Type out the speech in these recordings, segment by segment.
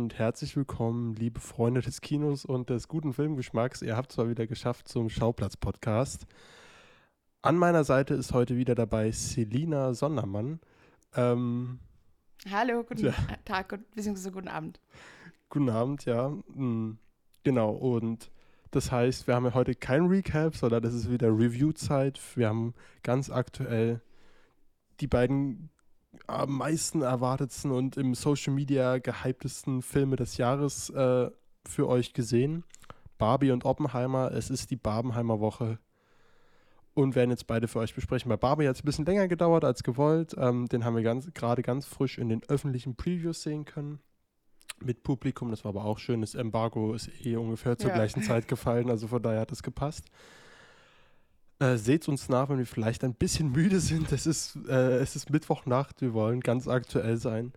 und herzlich willkommen, liebe Freunde des Kinos und des guten Filmgeschmacks. Ihr habt es mal wieder geschafft zum Schauplatz-Podcast. An meiner Seite ist heute wieder dabei Selina Sondermann. Ähm, Hallo, guten ja. Tag bzw. guten Abend. Guten Abend, ja. Hm, genau, und das heißt, wir haben ja heute kein Recap, sondern das ist wieder Review-Zeit. Wir haben ganz aktuell die beiden am meisten erwartetsten und im Social Media gehyptesten Filme des Jahres äh, für euch gesehen. Barbie und Oppenheimer. Es ist die Barbenheimer Woche. Und werden jetzt beide für euch besprechen. Bei Barbie hat es ein bisschen länger gedauert als gewollt. Ähm, den haben wir ganz, gerade ganz frisch in den öffentlichen Previews sehen können. Mit Publikum, das war aber auch schön. Das Embargo ist eh ungefähr zur ja. gleichen Zeit gefallen, also von daher hat es gepasst. Äh, seht uns nach, wenn wir vielleicht ein bisschen müde sind. Es ist, äh, es ist Mittwochnacht, wir wollen ganz aktuell sein.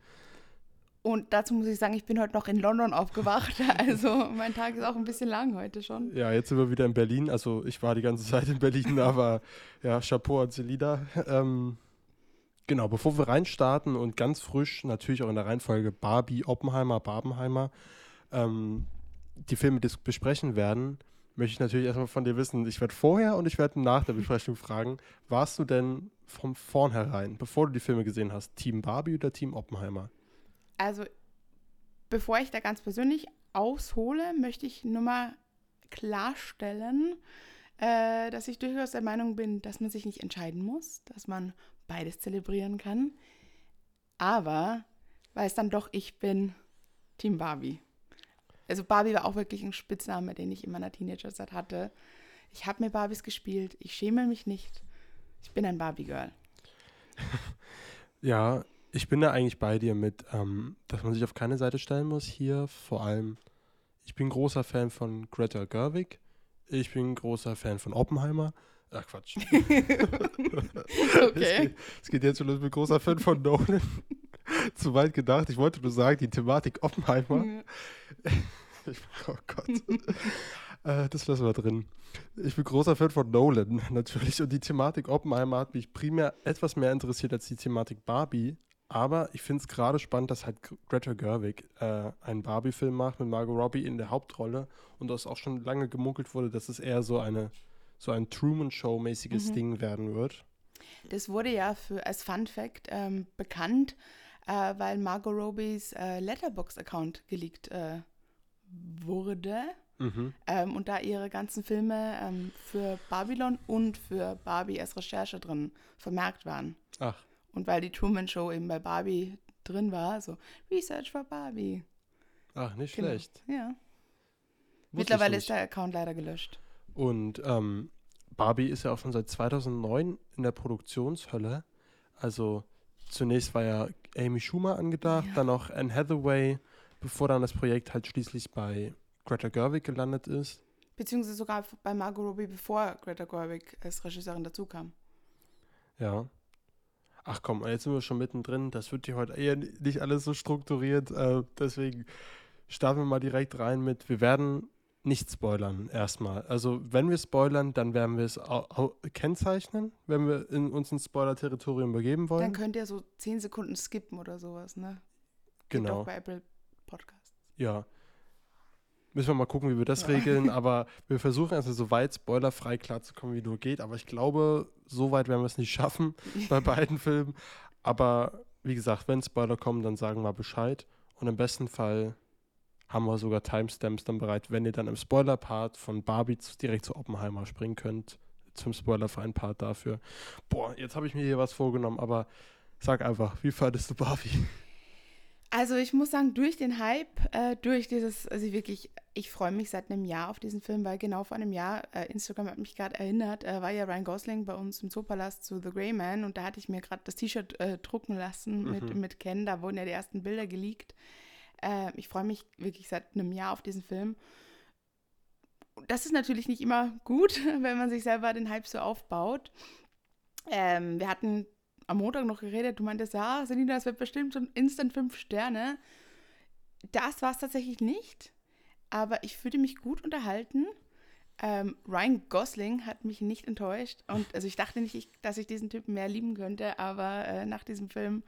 Und dazu muss ich sagen, ich bin heute noch in London aufgewacht. Also mein Tag ist auch ein bisschen lang heute schon. Ja, jetzt sind wir wieder in Berlin. Also ich war die ganze Zeit in Berlin, aber ja, Chapeau an Selida. Ähm, genau, bevor wir reinstarten und ganz frisch, natürlich auch in der Reihenfolge Barbie, Oppenheimer, Barbenheimer, ähm, die Filme besprechen werden, möchte ich natürlich erstmal von dir wissen, ich werde vorher und ich werde nach der Besprechung fragen, warst du denn von vornherein, bevor du die Filme gesehen hast, Team Barbie oder Team Oppenheimer? Also, bevor ich da ganz persönlich aushole, möchte ich nur mal klarstellen, äh, dass ich durchaus der Meinung bin, dass man sich nicht entscheiden muss, dass man beides zelebrieren kann. Aber, weil es dann doch ich bin, Team Barbie. Also Barbie war auch wirklich ein Spitzname, den ich in meiner Teenagerzeit hatte. Ich habe mir Barbies gespielt, ich schäme mich nicht. Ich bin ein Barbie-Girl. ja, ich bin da eigentlich bei dir mit, ähm, dass man sich auf keine Seite stellen muss hier. Vor allem, ich bin großer Fan von Greta Gerwig. Ich bin großer Fan von Oppenheimer. Ach Quatsch. okay. Es geht, geht, jetzt schon los. Ich bin großer Fan von Nolan. Zu weit gedacht. Ich wollte nur sagen, die Thematik Oppenheimer. Ja. Ich, oh Gott. äh, das lassen wir drin. Ich bin großer Fan von Nolan, natürlich. Und die Thematik Oppenheimer hat mich primär etwas mehr interessiert als die Thematik Barbie. Aber ich finde es gerade spannend, dass halt Greta Gerwig äh, einen Barbie-Film macht mit Margot Robbie in der Hauptrolle und das auch schon lange gemunkelt wurde, dass es eher so eine so ein Truman-Show-mäßiges mhm. Ding werden wird. Das wurde ja für, als Fun Fact ähm, bekannt, äh, weil Margot Robbies äh, Letterbox-Account geleakt äh, wurde. Mhm. Ähm, und da ihre ganzen Filme ähm, für Babylon und für Barbie als Recherche drin vermerkt waren. Ach. Und weil die Truman Show eben bei Barbie drin war, so Research for Barbie. Ach, nicht genau. schlecht. Ja. Wusste Mittlerweile ist der Account leider gelöscht. Und ähm, Barbie ist ja auch schon seit 2009 in der Produktionshölle. Also zunächst war ja Amy Schumer angedacht, ja. dann auch Anne Hathaway, bevor dann das Projekt halt schließlich bei Greta Gerwig gelandet ist. Beziehungsweise sogar bei Margot Robbie, bevor Greta Gerwig als Regisseurin dazukam. Ja. Ach komm, jetzt sind wir schon mittendrin. Das wird hier heute eher nicht alles so strukturiert. Äh, deswegen starten wir mal direkt rein mit, wir werden nicht spoilern erstmal. Also wenn wir spoilern, dann werden wir es kennzeichnen, wenn wir in uns ins Spoiler-Territorium begeben wollen. Dann könnt ihr so zehn Sekunden skippen oder sowas, ne? Geht genau. Auch bei Apple Podcasts. Ja. Müssen wir mal gucken, wie wir das ja. regeln. Aber wir versuchen also so weit spoilerfrei klarzukommen, wie nur geht. Aber ich glaube, so weit werden wir es nicht schaffen bei beiden Filmen. Aber wie gesagt, wenn Spoiler kommen, dann sagen wir Bescheid. Und im besten Fall haben wir sogar Timestamps dann bereit, wenn ihr dann im Spoiler-Part von Barbie direkt zu Oppenheimer springen könnt. Zum spoilerfreien Part dafür. Boah, jetzt habe ich mir hier was vorgenommen, aber sag einfach, wie fandest du Barbie? Also ich muss sagen, durch den Hype, äh, durch dieses, also wirklich, ich freue mich seit einem Jahr auf diesen Film, weil genau vor einem Jahr, äh, Instagram hat mich gerade erinnert, äh, war ja Ryan Gosling bei uns im Zoopalast zu The Grey Man und da hatte ich mir gerade das T-Shirt äh, drucken lassen mit, mhm. mit Ken, da wurden ja die ersten Bilder geleakt. Äh, ich freue mich wirklich seit einem Jahr auf diesen Film. Das ist natürlich nicht immer gut, wenn man sich selber den Hype so aufbaut. Ähm, wir hatten am Montag noch geredet, du meintest, ja, Selina, das wird bestimmt ein Instant 5 Sterne. Das war es tatsächlich nicht, aber ich fühlte mich gut unterhalten. Ähm, Ryan Gosling hat mich nicht enttäuscht und also ich dachte nicht, ich, dass ich diesen Typen mehr lieben könnte, aber äh, nach diesem Film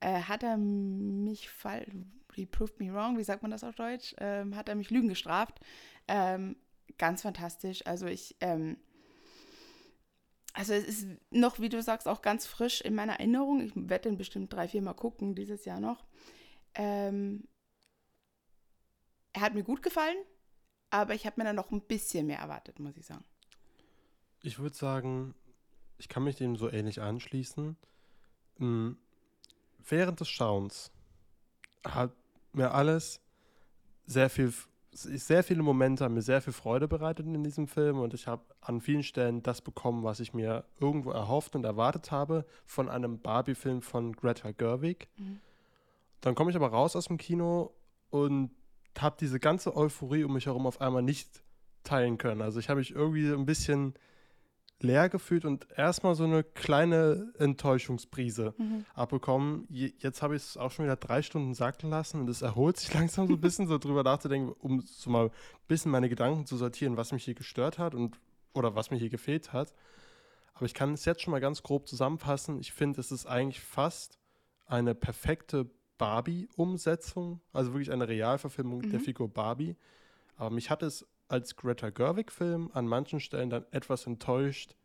äh, hat er mich fall he proved me wrong, wie sagt man das auf Deutsch? Ähm, hat er mich Lügen gestraft. Ähm, ganz fantastisch. Also ich, ähm, also es ist noch, wie du sagst, auch ganz frisch in meiner Erinnerung. Ich werde den bestimmt drei, vier Mal gucken, dieses Jahr noch. Ähm, er hat mir gut gefallen, aber ich habe mir dann noch ein bisschen mehr erwartet, muss ich sagen. Ich würde sagen, ich kann mich dem so ähnlich anschließen. Mhm. Während des Schauens hat mir alles sehr viel, sehr viele Momente haben mir sehr viel Freude bereitet in diesem Film und ich habe an vielen Stellen das bekommen, was ich mir irgendwo erhofft und erwartet habe von einem Barbie-Film von Greta Gerwig. Mhm. Dann komme ich aber raus aus dem Kino und habe diese ganze Euphorie um mich herum auf einmal nicht teilen können. Also ich habe mich irgendwie ein bisschen leer gefühlt und erstmal so eine kleine Enttäuschungsbrise mhm. abbekommen. jetzt habe ich es auch schon wieder drei Stunden sacken lassen und es erholt sich langsam so ein bisschen, so drüber nachzudenken, um so mal ein bisschen meine Gedanken zu sortieren, was mich hier gestört hat und oder was mir hier gefehlt hat. Aber ich kann es jetzt schon mal ganz grob zusammenfassen. Ich finde, es ist eigentlich fast eine perfekte Barbie-Umsetzung, also wirklich eine Realverfilmung mhm. der Figur Barbie. Aber mich hat es als Greta Gerwig-Film an manchen Stellen dann etwas enttäuscht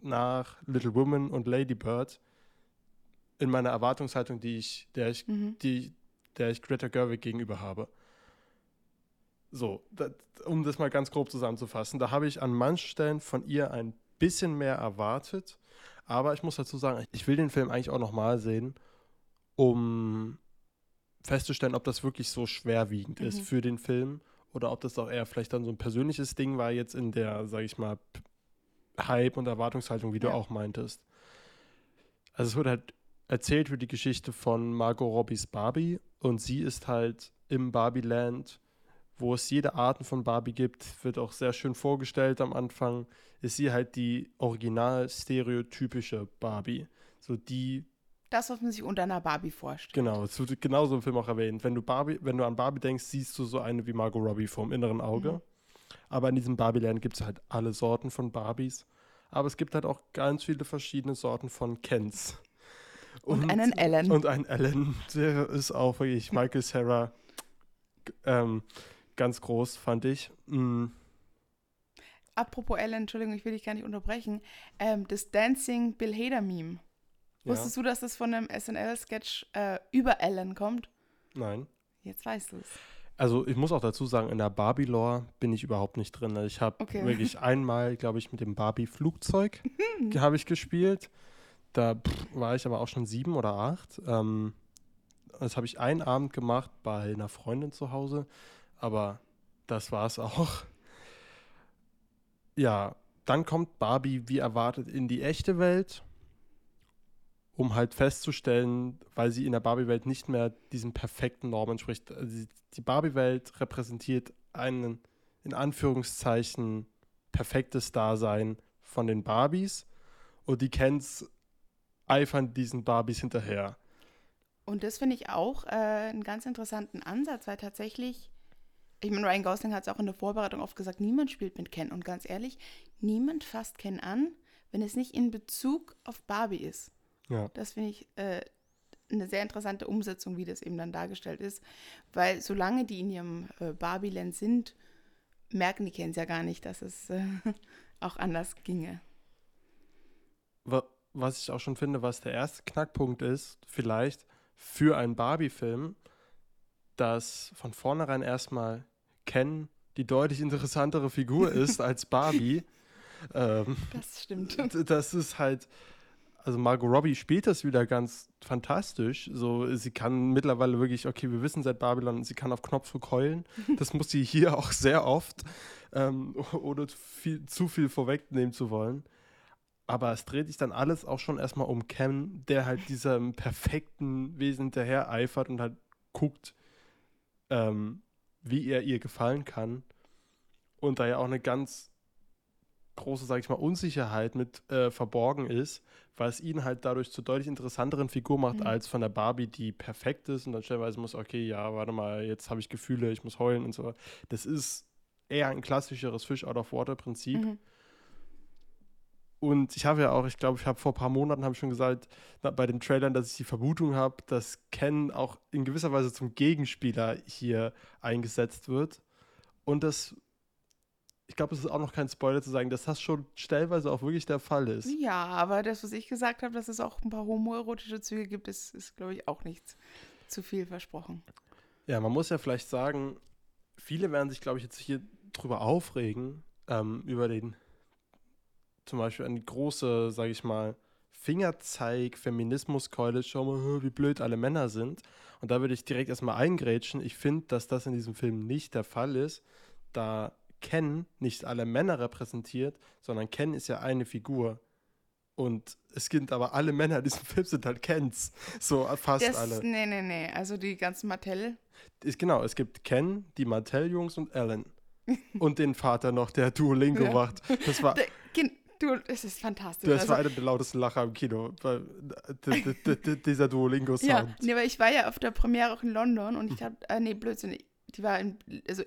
nach Little Woman und Lady Bird in meiner Erwartungshaltung, die ich, der ich, mhm. die, der ich Greta Gerwig gegenüber habe. So, das, um das mal ganz grob zusammenzufassen, da habe ich an manchen Stellen von ihr ein bisschen mehr erwartet, aber ich muss dazu sagen, ich will den Film eigentlich auch nochmal sehen, um festzustellen, ob das wirklich so schwerwiegend mhm. ist für den Film oder ob das auch eher vielleicht dann so ein persönliches Ding war jetzt in der, sage ich mal, Hype und Erwartungshaltung, wie ja. du auch meintest. Also es wird halt erzählt für die Geschichte von Margot Robbies Barbie und sie ist halt im Barbie-Land, wo es jede Art von Barbie gibt, wird auch sehr schön vorgestellt am Anfang, ist sie halt die original stereotypische Barbie. So die das, was man sich unter einer Barbie vorstellt. Genau, es wird genauso im Film auch erwähnt. Wenn du, Barbie, wenn du an Barbie denkst, siehst du so eine wie Margot Robbie vom inneren Auge. Mhm. Aber in diesem Barbie-Land gibt es halt alle Sorten von Barbies. Aber es gibt halt auch ganz viele verschiedene Sorten von Kens. Und, und einen Ellen. Und einen Ellen, der ist auch wirklich Michael Sarah ähm, ganz groß, fand ich. Mhm. Apropos Ellen, Entschuldigung, ich will dich gar nicht unterbrechen. Ähm, das Dancing Bill Hader Meme. Ja. Wusstest du, dass das von einem SNL-Sketch äh, über Ellen kommt? Nein. Jetzt weißt du es. Also ich muss auch dazu sagen, in der Barbie-Lore bin ich überhaupt nicht drin. Also ich habe okay. wirklich einmal, glaube ich, mit dem Barbie-Flugzeug habe ich gespielt. Da pff, war ich aber auch schon sieben oder acht. Ähm, das habe ich einen Abend gemacht bei einer Freundin zu Hause. Aber das war es auch. Ja, dann kommt Barbie wie erwartet in die echte Welt um halt festzustellen, weil sie in der Barbie-Welt nicht mehr diesen perfekten Normen entspricht. Also die Barbie-Welt repräsentiert einen, in Anführungszeichen, perfektes Dasein von den Barbies und die Kens eifern diesen Barbies hinterher. Und das finde ich auch äh, einen ganz interessanten Ansatz, weil tatsächlich, ich meine, Ryan Gosling hat es auch in der Vorbereitung oft gesagt, niemand spielt mit Ken. Und ganz ehrlich, niemand fasst Ken an, wenn es nicht in Bezug auf Barbie ist. Ja. Das finde ich äh, eine sehr interessante Umsetzung, wie das eben dann dargestellt ist. Weil solange die in ihrem äh, Barbie-Land sind, merken die Kens ja gar nicht, dass es äh, auch anders ginge. Was ich auch schon finde, was der erste Knackpunkt ist, vielleicht für einen Barbie-Film, dass von vornherein erstmal Ken die deutlich interessantere Figur ist als Barbie. Ähm, das stimmt. Das ist halt, also Margot Robbie spielt das wieder ganz fantastisch. So, sie kann mittlerweile wirklich, okay, wir wissen seit Babylon, sie kann auf Knopfdruck heulen. Das muss sie hier auch sehr oft, ähm, ohne viel, zu viel vorwegnehmen zu wollen. Aber es dreht sich dann alles auch schon erstmal um Ken, der halt diesem perfekten Wesen hinterher eifert und halt guckt, ähm, wie er ihr gefallen kann. Und da ja auch eine ganz große, sage ich mal, Unsicherheit mit äh, verborgen ist, weil es ihn halt dadurch zur deutlich interessanteren Figur macht mhm. als von der Barbie, die perfekt ist und dann stellenweise muss, okay, ja, warte mal, jetzt habe ich Gefühle, ich muss heulen und so. Das ist eher ein klassischeres Fish out of Water Prinzip. Mhm. Und ich habe ja auch, ich glaube, ich habe vor ein paar Monaten habe ich schon gesagt, na, bei den Trailern, dass ich die Vermutung habe, dass Ken auch in gewisser Weise zum Gegenspieler hier eingesetzt wird. Und das, ich glaube, es ist auch noch kein Spoiler zu sagen, dass das schon stellenweise auch wirklich der Fall ist. Ja, aber das, was ich gesagt habe, dass es auch ein paar homoerotische Züge gibt, ist, ist glaube ich, auch nichts zu viel versprochen. Ja, man muss ja vielleicht sagen, viele werden sich, glaube ich, jetzt hier drüber aufregen, ähm, über den zum Beispiel eine große, sage ich mal, Fingerzeig, Feminismuskeule, schau mal, wie blöd alle Männer sind. Und da würde ich direkt erstmal eingrätschen. Ich finde, dass das in diesem Film nicht der Fall ist, da Ken nicht alle Männer repräsentiert, sondern Ken ist ja eine Figur. Und es gibt aber alle Männer in diesem Film sind halt Kens. So fast Das, alle. nee, nee, nee. Also die ganzen Mattel. Ist, genau, es gibt Ken, die Mattel-Jungs und Alan. und den Vater noch, der Duolingo Ja. macht. Das war, Der- Du, es ist fantastisch. Das Also- war einer der lautesten Lacher im Kino. weil, Dieser Ja, Duolingo-Sound. nee, aber ich war ja auf der Premiere auch in London und ich habe, äh, nee, Blödsinn, die war in, also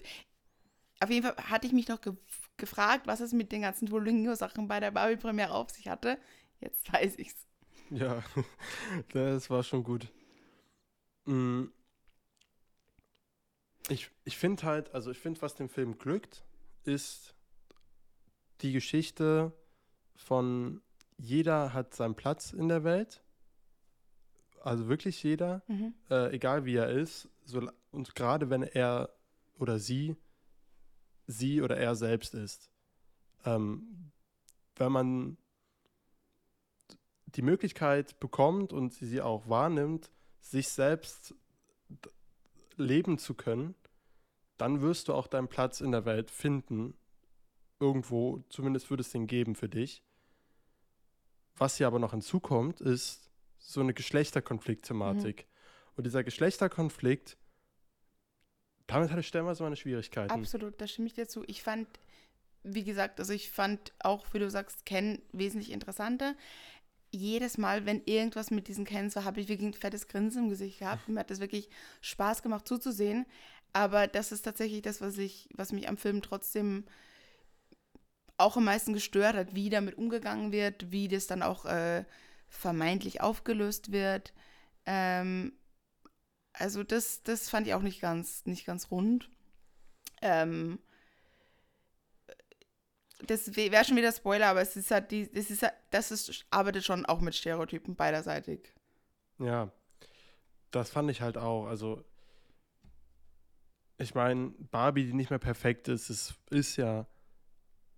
auf jeden Fall hatte ich mich noch ge gefragt, was es mit den ganzen Duolingo-Sachen bei der Barbie-Premiere auf sich hatte. Jetzt weiß ich's. Ja, das war schon gut. Mm. Ich, ich finde halt, also ich finde, was dem Film glückt, ist die Geschichte von jeder hat seinen Platz in der Welt. Also wirklich jeder. Mhm. äh, egal wie er ist, so, und gerade wenn er oder sie, sie oder er selbst ist. Ähm, wenn man die Möglichkeit bekommt und sie auch wahrnimmt, sich selbst leben zu können, dann wirst du auch deinen Platz in der Welt finden. Irgendwo, zumindest würde es den geben für dich. Was hier aber noch hinzukommt, ist so eine Geschlechterkonflikt-Thematik. Und dieser Geschlechterkonflikt, damit hatte ich stellenweise meine Schwierigkeiten. Absolut, da stimme ich dir zu. Ich fand, wie gesagt, also ich fand auch, wie du sagst, Ken wesentlich interessanter. Jedes Mal, wenn irgendwas mit diesen Kens war, habe ich wirklich ein fettes Grinsen im Gesicht gehabt. Mir hat das wirklich Spaß gemacht zuzusehen. Aber das ist tatsächlich das, was ich, was mich am Film trotzdem auch am meisten gestört hat, wie damit umgegangen wird, wie das dann auch äh, vermeintlich aufgelöst wird. Ähm, also das, das fand ich auch nicht ganz, nicht ganz rund. Ähm, das wäre schon wieder Spoiler, aber es ist halt die, es ist halt, das ist, arbeitet schon auch mit Stereotypen beiderseitig. Ja, das fand ich halt auch. Also, ich meine, Barbie, die nicht mehr perfekt ist, es ist ja,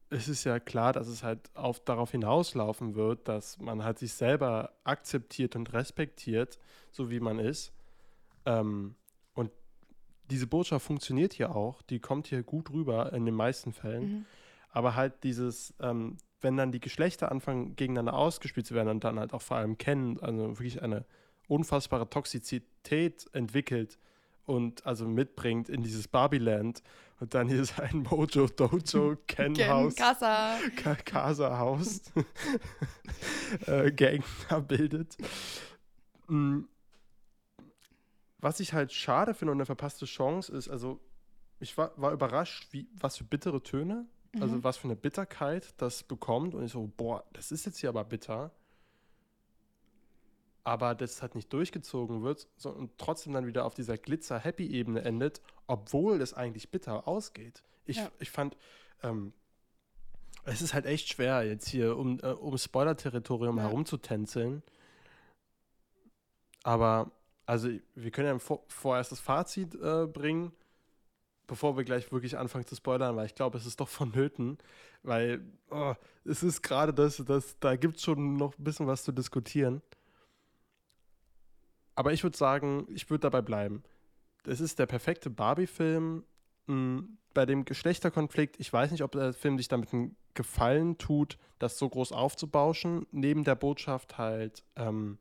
es ist ja klar, dass es halt auf, darauf hinauslaufen wird, dass man halt sich selber akzeptiert und respektiert, so wie man ist. Ähm, und diese Botschaft funktioniert hier auch, die kommt hier gut rüber in den meisten Fällen. Mhm. Aber halt dieses, ähm, wenn dann die Geschlechter anfangen gegeneinander ausgespielt zu werden und dann halt auch vor allem kennen, also wirklich eine unfassbare Toxizität entwickelt und also mitbringt in dieses Barbieland und dann hier sein Mojo Dojo Ken Ken Haus Casa. Ka Casa Haus äh, Gang da bildet. Mm. Was ich halt schade finde und eine verpasste Chance ist, also ich war, war überrascht, wie, was für bittere Töne, also Mhm. was für eine Bitterkeit das bekommt und ich so, boah, das ist jetzt hier aber bitter. Aber das halt nicht durchgezogen wird so, und trotzdem dann wieder auf dieser Glitzer-Happy-Ebene endet, obwohl es eigentlich bitter ausgeht. Ich, Ja. ich fand, ähm, es ist halt echt schwer, jetzt hier um, äh, um Spoiler-Territorium Ja. herumzutänzeln. Aber, also, wir können ja vor, vorerst das Fazit äh, bringen, bevor wir gleich wirklich anfangen zu spoilern, weil ich glaube, es ist doch vonnöten, weil oh, es ist gerade das, das, da gibt es schon noch ein bisschen was zu diskutieren. Aber ich würde sagen, ich würde dabei bleiben. Es ist der perfekte Barbie-Film. mh, Bei dem Geschlechterkonflikt, ich weiß nicht, ob der Film sich damit einen Gefallen tut, das so groß aufzubauschen, neben der Botschaft halt ähm,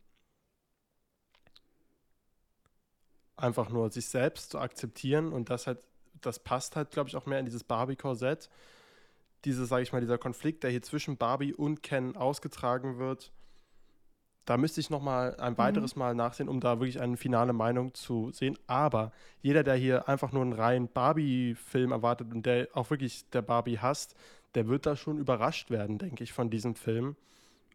einfach nur sich selbst zu akzeptieren und das halt, das passt halt, glaube ich, auch mehr in dieses Barbie-Korsett. Diese, sage ich mal, dieser Konflikt, der hier zwischen Barbie und Ken ausgetragen wird, da müsste ich noch mal ein weiteres Mal nachsehen, um da wirklich eine finale Meinung zu sehen. Aber jeder, der hier einfach nur einen reinen Barbie-Film erwartet und der auch wirklich der Barbie hasst, der wird da schon überrascht werden, denke ich, von diesem Film.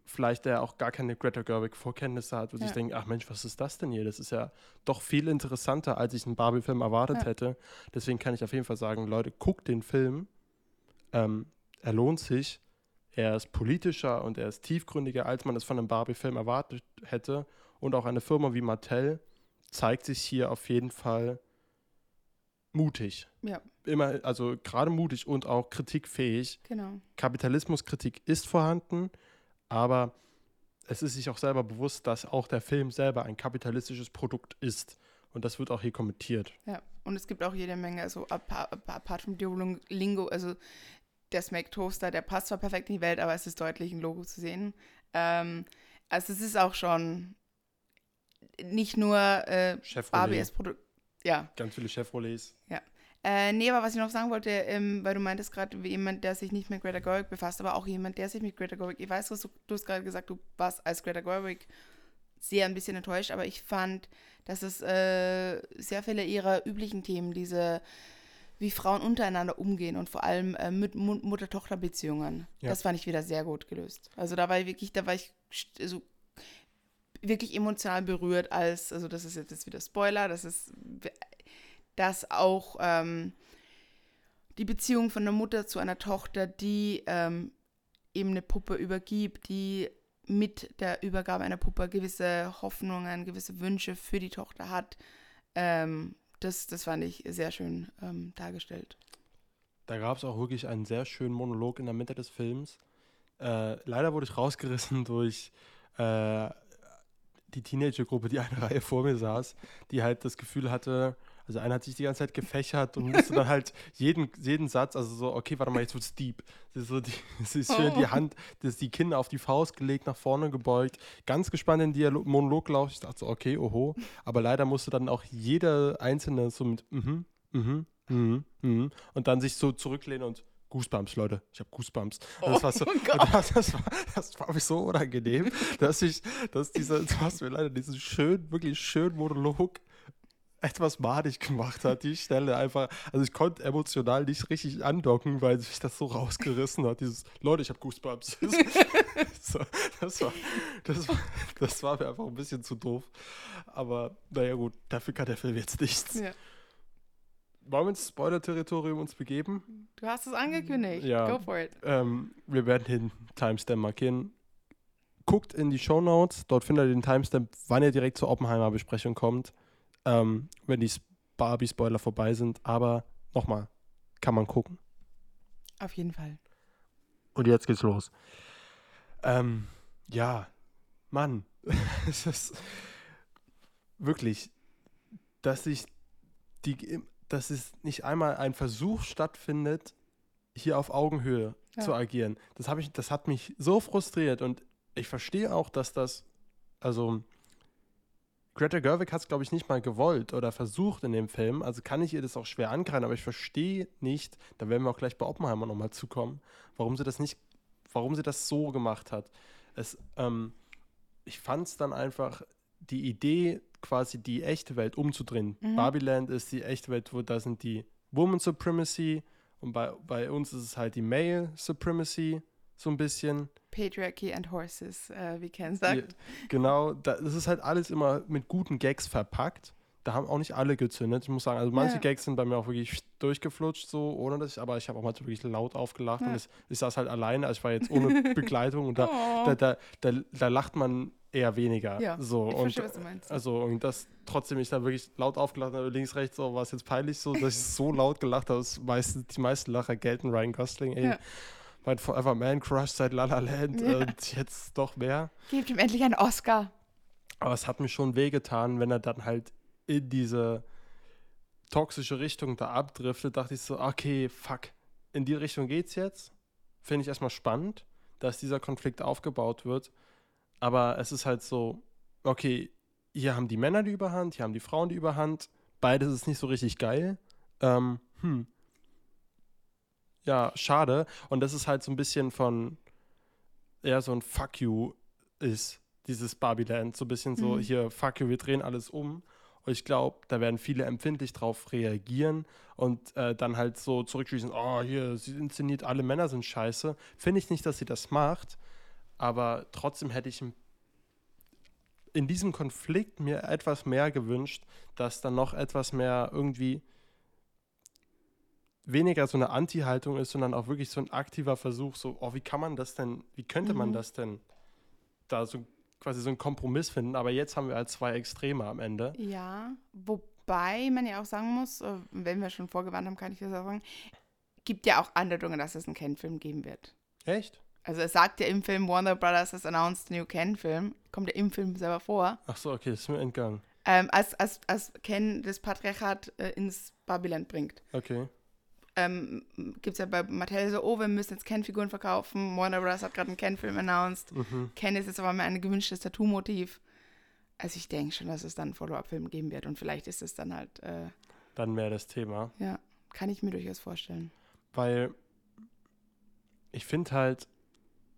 Vielleicht der auch gar keine Greta Gerwig-Vorkenntnisse hat und Ja. sich denkt, ach Mensch, was ist das denn hier? Das ist ja doch viel interessanter, als ich einen Barbie-Film erwartet Ja. hätte. Deswegen kann ich auf jeden Fall sagen, Leute, guckt den Film. Ähm, er lohnt sich. Er ist politischer und er ist tiefgründiger, als man es von einem Barbie-Film erwartet hätte. Und auch eine Firma wie Mattel zeigt sich hier auf jeden Fall mutig. Ja, Immer, also gerade mutig und auch kritikfähig. genau. Kapitalismuskritik ist vorhanden, aber es ist sich auch selber bewusst, dass auch der Film selber ein kapitalistisches Produkt ist. Und das wird auch hier kommentiert. Ja, und es gibt auch jede Menge, also apart, vom Duolingo, also der Smack Toaster, der passt zwar perfekt in die Welt, aber es ist deutlich ein Logo zu sehen. Ähm, also es ist auch schon nicht nur äh, Chevrolet. als Produkt. Ja, Ganz viele Chevrolets. Äh, nee, aber was ich noch sagen wollte, ähm, weil du meintest gerade, wie jemand, der sich nicht mit Greta Gerwig befasst, aber auch jemand, der sich mit Greta Gerwig, ich weiß, was du, du hast gerade gesagt, du warst als Greta Gerwig sehr ein bisschen enttäuscht, aber ich fand, dass es äh, sehr viele ihrer üblichen Themen, diese wie Frauen untereinander umgehen und vor allem äh, mit Mu Mutter-Tochter-Beziehungen, Ja. das fand ich wieder sehr gut gelöst. Also da war ich wirklich, da war ich so wirklich emotional berührt, als, also das ist jetzt wieder Spoiler, das ist dass auch ähm, die Beziehung von einer Mutter zu einer Tochter, die ähm, eben eine Puppe übergibt, die mit der Übergabe einer Puppe gewisse Hoffnungen, gewisse Wünsche für die Tochter hat, ähm, das, das fand ich sehr schön ähm, dargestellt. Da gab es auch wirklich einen sehr schönen Monolog in der Mitte des Films. Äh, leider wurde ich rausgerissen durch äh, die Teenagergruppe, die eine Reihe vor mir saß, die halt das Gefühl hatte, also einer hat sich die ganze Zeit gefächert und musste dann halt jeden, jeden Satz, also so, okay, warte mal, jetzt wird's deep. Sie ist, so die, sie ist schön die Oh. Hand, das die Kinder auf die Faust gelegt, nach vorne gebeugt, ganz gespannt in den Dialog Monolog gelaufen. Ich dachte so, okay, oho. Aber leider musste dann auch jeder Einzelne so mit mhm, mhm, mhm, mhm und dann sich so zurücklehnen und Goosebumps, Leute. Ich habe Goosebumps. Und das war so, Oh das, das, war, das war mir so unangenehm, dass ich, dass dieser, du hast mir leider diesen schönen, wirklich schönen Monolog etwas madig gemacht hat, die Stelle einfach, also ich konnte emotional nicht richtig andocken, weil sich das so rausgerissen hat, dieses, Leute, ich habe Goosebumps. so, das, war, das, war, das war mir einfach ein bisschen zu doof, aber naja gut, dafür kann der Film jetzt nichts. Ja. Wollen wir ins Spoiler-Territorium uns begeben? Du hast es angekündigt. Ja. Go for it. Ähm, wir werden den Timestamp markieren. Guckt in die Show Notes, dort findet ihr den Timestamp, wann ihr direkt zur Oppenheimer-Besprechung kommt, ähm, wenn die Barbie-Spoiler vorbei sind. Aber nochmal, kann man gucken. Auf jeden Fall. Und jetzt geht's los. Ähm, ja, Mann, es ist wirklich, dass sich die, dass es nicht einmal ein Versuch stattfindet, hier auf Augenhöhe Ja. zu agieren. Das habe ich, das hat mich so frustriert und ich verstehe auch, dass das, also Greta Gerwig hat es, glaube ich, nicht mal gewollt oder versucht in dem Film. Also kann ich ihr das auch schwer ankreiden, aber ich verstehe nicht, da werden wir auch gleich bei Oppenheimer nochmal zukommen, warum sie das nicht, warum sie das so gemacht hat. Es, ähm, ich fand es dann einfach, die Idee, quasi die echte Welt umzudrehen. Mhm. Barbieland ist die echte Welt, wo da sind die Woman Supremacy und bei, bei uns ist es halt die Male Supremacy, so ein bisschen. Patriarchy and Horses, äh, wie Ken sagt. Genau, da, das ist halt alles immer mit guten Gags verpackt. Da haben auch nicht alle gezündet. Ich muss sagen, also manche Ja. Gags sind bei mir auch wirklich durchgeflutscht, so ohne dass ich, aber ich habe auch mal wirklich laut aufgelacht Ja. und ich, ich saß halt alleine, also ich war jetzt ohne Begleitung und da, Oh. da, da, da, da lacht man eher weniger. Ja, so, ich und, verstehe, was du meinst. Also, und das trotzdem ich da wirklich laut aufgelacht habe, links, rechts, so war es jetzt peinlich so, dass ich so laut gelacht habe. dass meistens, die meisten Lacher gelten Ryan Gosling, ey. Ja. Mein Forever Man Crush seit La La Land Ja. und jetzt doch mehr. Gebt ihm endlich einen Oscar. Aber es hat mir schon wehgetan, wenn er dann halt in diese toxische Richtung da abdriftet, dachte ich so, okay, fuck, in die Richtung geht's jetzt. Finde ich erstmal spannend, dass dieser Konflikt aufgebaut wird. Aber es ist halt so, okay, hier haben die Männer die Überhand, hier haben die Frauen die Überhand. Beides ist nicht so richtig geil. Ähm, hm. Ja, schade. Und das ist halt so ein bisschen von, eher so ein Fuck you ist dieses Barbieland. So ein bisschen so, Mhm. hier, fuck you, wir drehen alles um. Und ich glaube, da werden viele empfindlich drauf reagieren und äh, dann halt so zurückschließen, oh, hier, sie inszeniert, alle Männer sind scheiße. Finde ich nicht, dass sie das macht, aber trotzdem hätte ich in diesem Konflikt mir etwas mehr gewünscht, dass dann noch etwas mehr irgendwie weniger so eine Anti-Haltung ist, sondern auch wirklich so ein aktiver Versuch, so, oh, wie kann man das denn, wie könnte man Mhm. das denn da so quasi so einen Kompromiss finden, aber jetzt haben wir halt zwei Extreme am Ende. Ja, wobei man ja auch sagen muss, äh, wenn wir schon vorgewarnt haben, kann ich das auch sagen, gibt ja auch Andeutungen, dass es einen Ken-Film geben wird. Echt? Also es sagt ja im Film Warner Brothers has announced a new Ken-Film, kommt ja im Film selber vor, Ach so, okay, das ist mir entgangen. ähm, als, als, als Ken das Patriarchat äh, ins Babyland bringt. Okay. Ähm, Gibt es ja bei Mattel so, oh, wir müssen jetzt Ken-Figuren verkaufen, Warner Brothers hat gerade einen Ken-Film announced, Mhm. Ken ist jetzt aber mal ein gewünschtes Tattoo-Motiv. Also ich denke schon, dass es dann einen Follow-up-Film geben wird und vielleicht ist es dann halt, äh, Dann wäre das Thema. ja, kann ich mir durchaus vorstellen. Weil ich finde halt,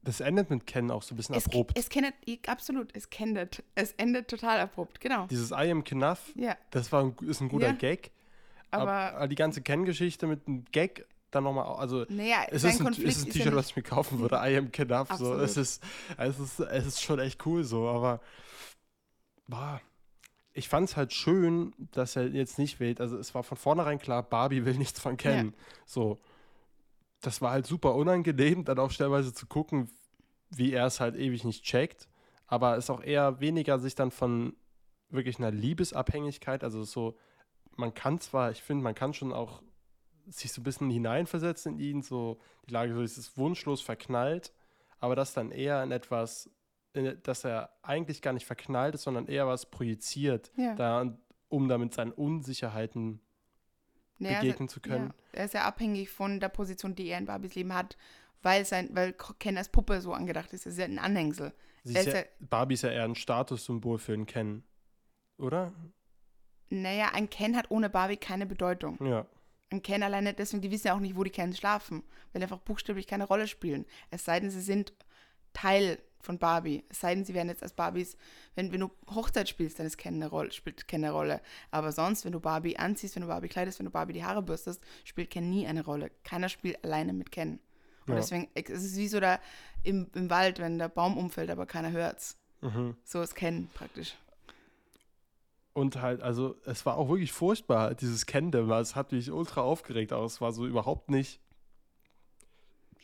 das endet mit Ken auch so ein bisschen Es, abrupt. es kennt, absolut, es kennt, es endet total abrupt, genau. Dieses I am Knuff, Ja, das war ein, ist ein guter Ja. Gag. Aber, aber die ganze Ken-Geschichte mit einem Gag dann nochmal, also naja, es ist ein, es ist ein ja T-Shirt, nicht- was ich mir kaufen würde. I am Knuff. So. Absolut. Es, ist, es, ist, es ist schon echt cool so, aber boah, ich fand es halt schön, dass er jetzt nicht wählt. Also es war von vornherein klar, Barbie will nichts von Ken. So. Das war halt super unangenehm, dann auch stellenweise zu gucken, wie er es halt ewig nicht checkt. Aber es ist auch eher weniger sich dann von wirklich einer Liebesabhängigkeit, also so, man kann zwar, ich finde, man kann schon auch sich so ein bisschen hineinversetzen in ihn, so die Lage so ist es wunschlos verknallt, aber das dann eher in etwas, in, dass er eigentlich gar nicht verknallt ist, sondern eher was projiziert, ja. da, um damit seinen Unsicherheiten Naja, also- begegnen zu können. Ja, er ist ja abhängig von der Position, die er in Barbies Leben hat, weil, sein, weil Ken als Puppe so angedacht ist. Er ist ja ein Anhängsel. Sie ist ist ja, ja- Barbie ist ja eher ein Statussymbol für ihn Ken, oder? Naja, ein Ken hat ohne Barbie keine Bedeutung. Ja. Ein Ken alleine, deswegen, die wissen ja auch nicht, wo die Kens schlafen, weil die einfach buchstäblich keine Rolle spielen. Es sei denn, sie sind Teil von Barbie. Es sei denn, sie werden jetzt als Barbies, wenn, wenn du Hochzeit spielst, dann ist Ken eine Rolle, spielt Ken eine Rolle. Aber sonst, wenn du Barbie anziehst, wenn du Barbie kleidest, wenn du Barbie die Haare bürstest, spielt Ken nie eine Rolle. Keiner spielt alleine mit Ken. Und Ja. deswegen, es ist wie so da im, im Wald, wenn der Baum umfällt, aber keiner hört's. Mhm. So ist Ken praktisch. Und halt, also es war auch wirklich furchtbar, dieses Kendem, weil es hat mich ultra aufgeregt, aber es war so überhaupt nicht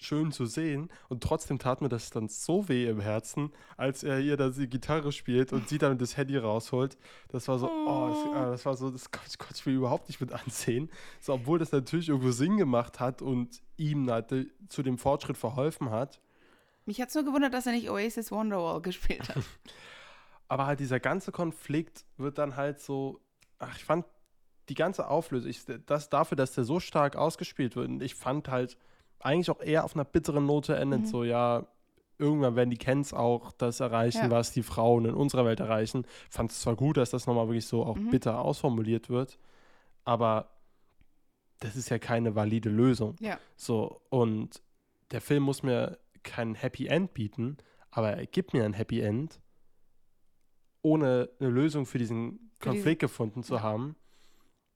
schön zu sehen. Und trotzdem tat mir das dann so weh im Herzen, als er ihr da die Gitarre spielt und sie dann das Handy rausholt. Das war so, oh, das, äh, das war so, das konnte konnte ich mir überhaupt nicht mit ansehen. So, obwohl das natürlich irgendwo Sinn gemacht hat und ihm halt äh, zu dem Fortschritt verholfen hat. Mich hat's nur gewundert, dass er nicht Oasis Wonderwall gespielt hat. Aber halt dieser ganze Konflikt wird dann halt so, ach, ich fand die ganze Auflösung, ich, das dafür, dass der so stark ausgespielt wird, und ich fand halt eigentlich auch eher auf einer bitteren Note endet, Mhm. so, ja, irgendwann werden die Kens auch das erreichen, Ja. was die Frauen in unserer Welt erreichen. Fand es zwar gut, dass das nochmal wirklich so auch Mhm. bitter ausformuliert wird, aber das ist ja keine valide Lösung. Ja. So, und der Film muss mir kein Happy End bieten, aber er gibt mir ein Happy End, ohne eine Lösung für diesen Konflikt gefunden zu ja. haben.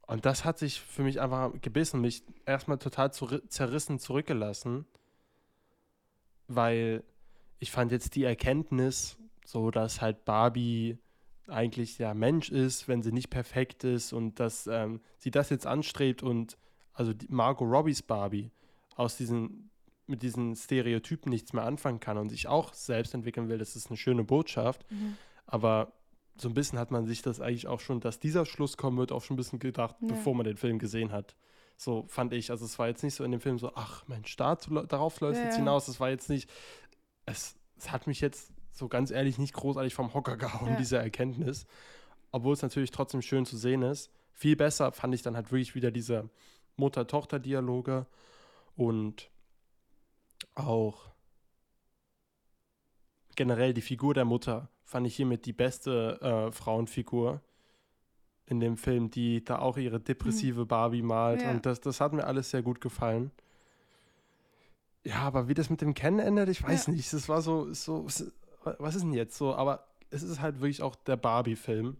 Und das hat sich für mich einfach gebissen, mich erstmal total zurü- zerrissen zurückgelassen, weil ich fand jetzt die Erkenntnis, so dass halt Barbie eigentlich der Mensch ist, wenn sie nicht perfekt ist und dass ähm, sie das jetzt anstrebt und also Margot Robbies Barbie aus diesen mit diesen Stereotypen nichts mehr anfangen kann und sich auch selbst entwickeln will, das ist eine schöne Botschaft. Mhm. Aber so ein bisschen hat man sich das eigentlich auch schon, dass dieser Schluss kommen wird, auch schon ein bisschen gedacht, Ja. bevor man den Film gesehen hat. So fand ich. Also es war jetzt nicht so in dem Film so, ach Mensch, dazu, darauf läuft Ja, jetzt hinaus. Es war jetzt nicht, es, es hat mich jetzt so ganz ehrlich nicht großartig vom Hocker gehauen, Ja. diese Erkenntnis. Obwohl es natürlich trotzdem schön zu sehen ist. Viel besser fand ich dann halt wirklich wieder diese Mutter-Tochter-Dialoge und auch generell die Figur der Mutter fand ich hiermit die beste äh, Frauenfigur in dem Film, die da auch ihre depressive Barbie malt. Ja. Und das, das hat mir alles sehr gut gefallen. Ja, aber wie das mit dem Kennen endet, ich weiß Ja. nicht. Das war so, so, was ist denn jetzt so? Aber es ist halt wirklich auch der Barbie-Film.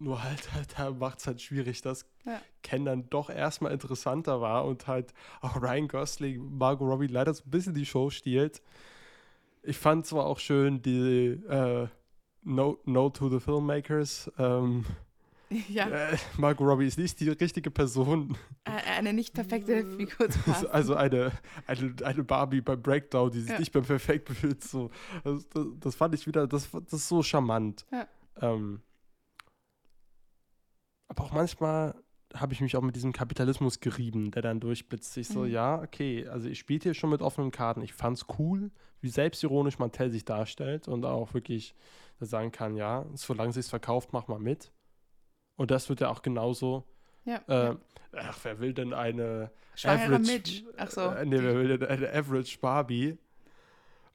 Nur halt, halt da macht es halt schwierig, dass Ja. Ken dann doch erstmal interessanter war und halt auch Ryan Gosling, Margot Robbie leider so ein bisschen die Show stiehlt. Ich fand zwar auch schön die äh, Note no to the Filmmakers. Ähm, Ja, äh, Margot Robbie ist nicht die richtige Person. äh, eine nicht perfekte Figur zu passen. Also eine, eine, eine Barbie beim Breakdown, die sich Ja. nicht mehr perfekt fühlt. So. Also das, das fand ich wieder, das, das ist so charmant. Ja. Ähm, aber auch manchmal habe ich mich auch mit diesem Kapitalismus gerieben, der dann durchblitzt. Ich so, Mhm. ja, okay, also ich spiele hier schon mit offenen Karten. Ich fand's cool, wie selbstironisch Mattel sich darstellt und auch wirklich sagen kann, ja, solange sie es verkauft, mach mal mit. Und das wird ja auch genauso. Ja. Äh, Ach, wer will denn eine Schwangerer Average, Mitch. Ach so. Äh, nee, wer will denn eine Average Barbie?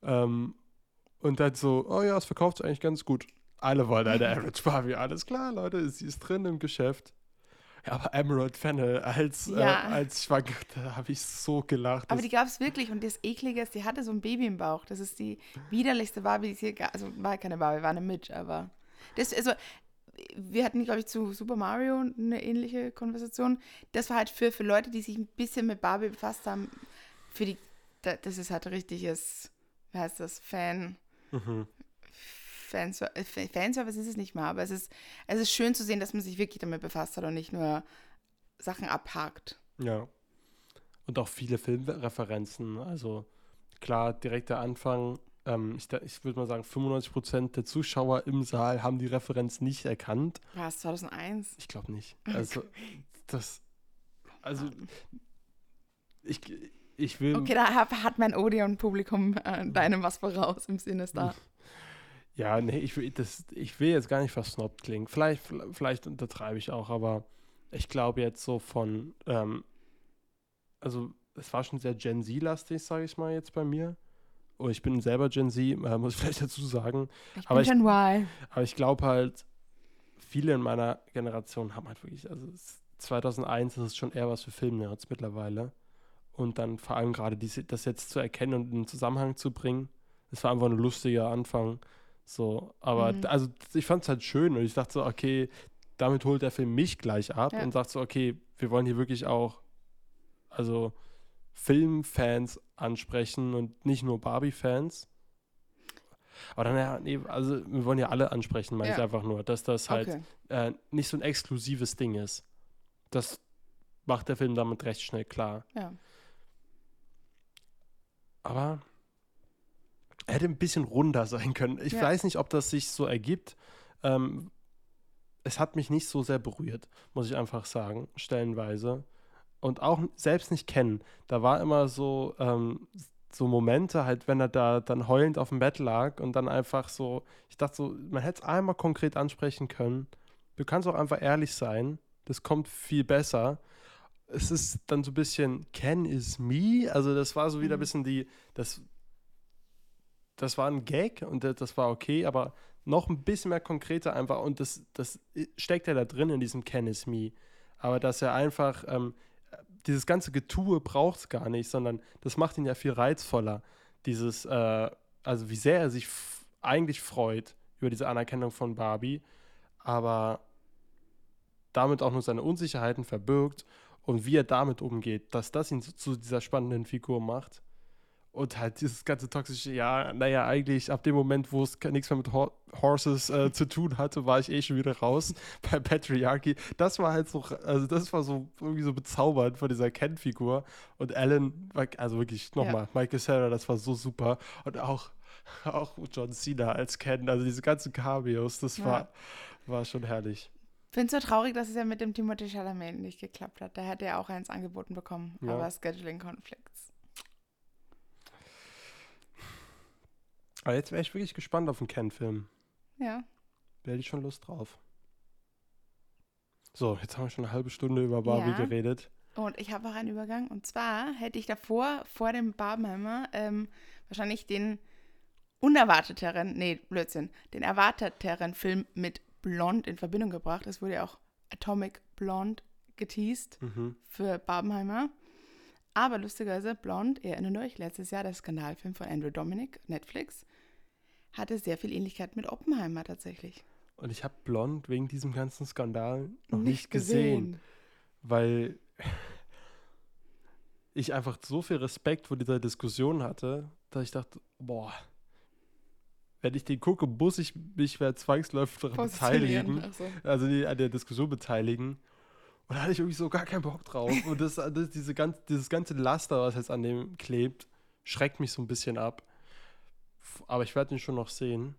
Ähm, und dann so, oh ja, es verkauft sich eigentlich ganz gut. Alle wollen eine Average Barbie. Alles klar, Leute, sie ist drin im Geschäft. Ja, aber Emerald Fennel als, Ja. äh, als Schwanger, da habe ich so gelacht. Aber die gab es wirklich und das Eklige ist, die hatte so ein Baby im Bauch. Das ist die widerlichste Barbie, die es hier gab. Also war keine Barbie, war eine Mitch, aber das, also wir hatten, glaube ich, zu Super Mario eine ähnliche Konversation. Das war halt für, für Leute, die sich ein bisschen mit Barbie befasst haben, für die, da- das ist halt richtiges, wie heißt das, Fan, mhm. Fanser äh, Fa- Fanservice ist es nicht mal, aber es ist, es ist schön zu sehen, dass man sich wirklich damit befasst hat und nicht nur Sachen abhakt. Ja. Und auch viele Filmreferenzen. Also klar, direkt der Anfang. Ähm, ich ich würde mal sagen, 95% der Zuschauer im Saal haben die Referenz nicht erkannt. War es 2001? Ich glaube nicht. Also, das. Also, ich, ich will. Okay, da hat, mein Odeon-Publikum äh, deinem was voraus im Sinne da. Ja, nee, ich will, das, ich will jetzt gar nicht versnobbt klingen. Vielleicht, vielleicht untertreibe ich auch, aber ich glaube jetzt so von. Ähm, also, es war schon sehr Gen Z-lastig, sage ich mal jetzt bei mir. Und ich bin selber Gen Z, äh, muss ich vielleicht dazu sagen. Ich Aber bin ich- Gen Y. Aber ich glaube halt, viele in meiner Generation haben halt wirklich, also es- 2001 ist es schon eher was für Filmnerds mittlerweile. Und dann vor allem gerade diese, das jetzt zu erkennen und in Zusammenhang zu bringen, das war einfach ein lustiger Anfang. So, aber Mhm. also ich fand es halt schön und ich dachte so, okay, damit holt der Film mich gleich ab Ja. und sagt so, okay, wir wollen hier wirklich auch, also Filmfans ansprechen und nicht nur Barbie-Fans. Aber dann, ja, nee, also wir wollen ja alle ansprechen, meine Ja. ich einfach nur, dass das halt Okay. äh, nicht so ein exklusives Ding ist. Das macht der Film damit recht schnell klar. Ja. Aber er hätte ein bisschen runder sein können. Ich Ja. weiß nicht, ob das sich so ergibt. Ähm, es hat mich nicht so sehr berührt, muss ich einfach sagen, stellenweise. Und auch selbst nicht kennen. Da war immer so, ähm, so Momente, halt, wenn er da dann heulend auf dem Bett lag und dann einfach so, ich dachte so, man hätte es einmal konkret ansprechen können. Du kannst auch einfach ehrlich sein. Das kommt viel besser. Es ist dann so ein bisschen Ken is me. Also das war so wieder ein Mhm. bisschen die, das, das war ein Gag und das, das war okay, aber noch ein bisschen mehr konkreter einfach und das, das steckt ja da drin in diesem Ken is me. Aber dass er einfach, ähm, dieses ganze Getue braucht es gar nicht, sondern das macht ihn ja viel reizvoller. Dieses, äh, also wie sehr er sich eigentlich freut über diese Anerkennung von Barbie, aber damit auch nur seine Unsicherheiten verbirgt und wie er damit umgeht, dass das ihn zu dieser spannenden Figur macht. Und halt dieses ganze toxische, ja, naja, eigentlich ab dem Moment, wo es nichts mehr mit Hor Horses äh, zu tun hatte, war ich eh schon wieder raus bei Patriarchy. Das war halt so, also das war so irgendwie so bezaubernd von dieser Ken-Figur. Und Alan, also wirklich nochmal, Michael Sarah, das war so super. Und auch, auch John Cena als Ken, also diese ganzen Cameos, das Ja. war, war schon herrlich. Finde es so traurig, dass es ja mit dem Timothée Chalamet nicht geklappt hat. Da hätte er auch eins angeboten bekommen, Ja. aber Scheduling-Conflicts. Aber jetzt wäre ich wirklich gespannt auf den Ken-Film. Ja. Da hätte ich schon Lust drauf. So, jetzt haben wir schon eine halbe Stunde über Barbie Ja. geredet. Und ich habe auch einen Übergang. Und zwar hätte ich davor, vor dem Barbenheimer, ähm, wahrscheinlich den unerwarteteren, nee, Blödsinn, den erwarteteren Film mit Blond in Verbindung gebracht. Es wurde ja auch Atomic Blonde geteased Mhm. für Barbenheimer. Aber lustigerweise, Blond, ihr erinnert euch, letztes Jahr der Skandalfilm von Andrew Dominic, Netflix, hatte sehr viel Ähnlichkeit mit Oppenheimer tatsächlich. Und ich habe Blond wegen diesem ganzen Skandal noch nicht, nicht gesehen, gesehen, weil ich einfach so viel Respekt vor dieser Diskussion hatte, dass ich dachte, boah, wenn ich den gucke, muss ich mich wer zwangsläufig daran beteiligen. So. Also die, an der Diskussion beteiligen. Und da hatte ich irgendwie so gar keinen Bock drauf. Und das, das, diese ganz, dieses ganze Laster, was jetzt an dem klebt, schreckt mich so ein bisschen ab. Aber ich werde ihn schon noch sehen.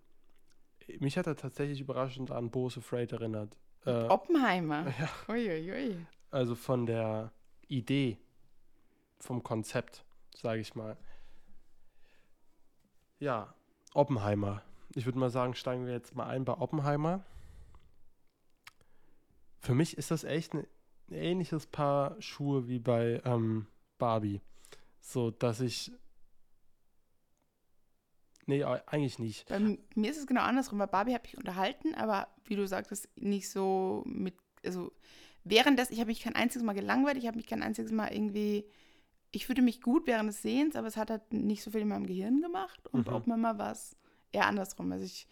Mich hat er tatsächlich überraschend an Bose Freight erinnert. Äh, Oppenheimer. Ja. Uiuiui. Also von der Idee, vom Konzept, sage ich mal. Ja, Oppenheimer. Ich würde mal sagen, steigen wir jetzt mal ein bei Oppenheimer. Für mich ist das echt ein ähnliches Paar Schuhe wie bei ähm, Barbie. So, dass ich. Nee, eigentlich nicht. Bei mir ist es genau andersrum. Bei Barbie habe ich unterhalten, aber wie du sagtest, nicht so mit. Also, während des, ich habe mich kein einziges Mal gelangweilt, ich habe mich kein einziges Mal irgendwie ich fühlte mich gut während des Sehens, aber es hat halt nicht so viel in meinem Gehirn gemacht. Und mhm. ob man mal was eher andersrum. Also ich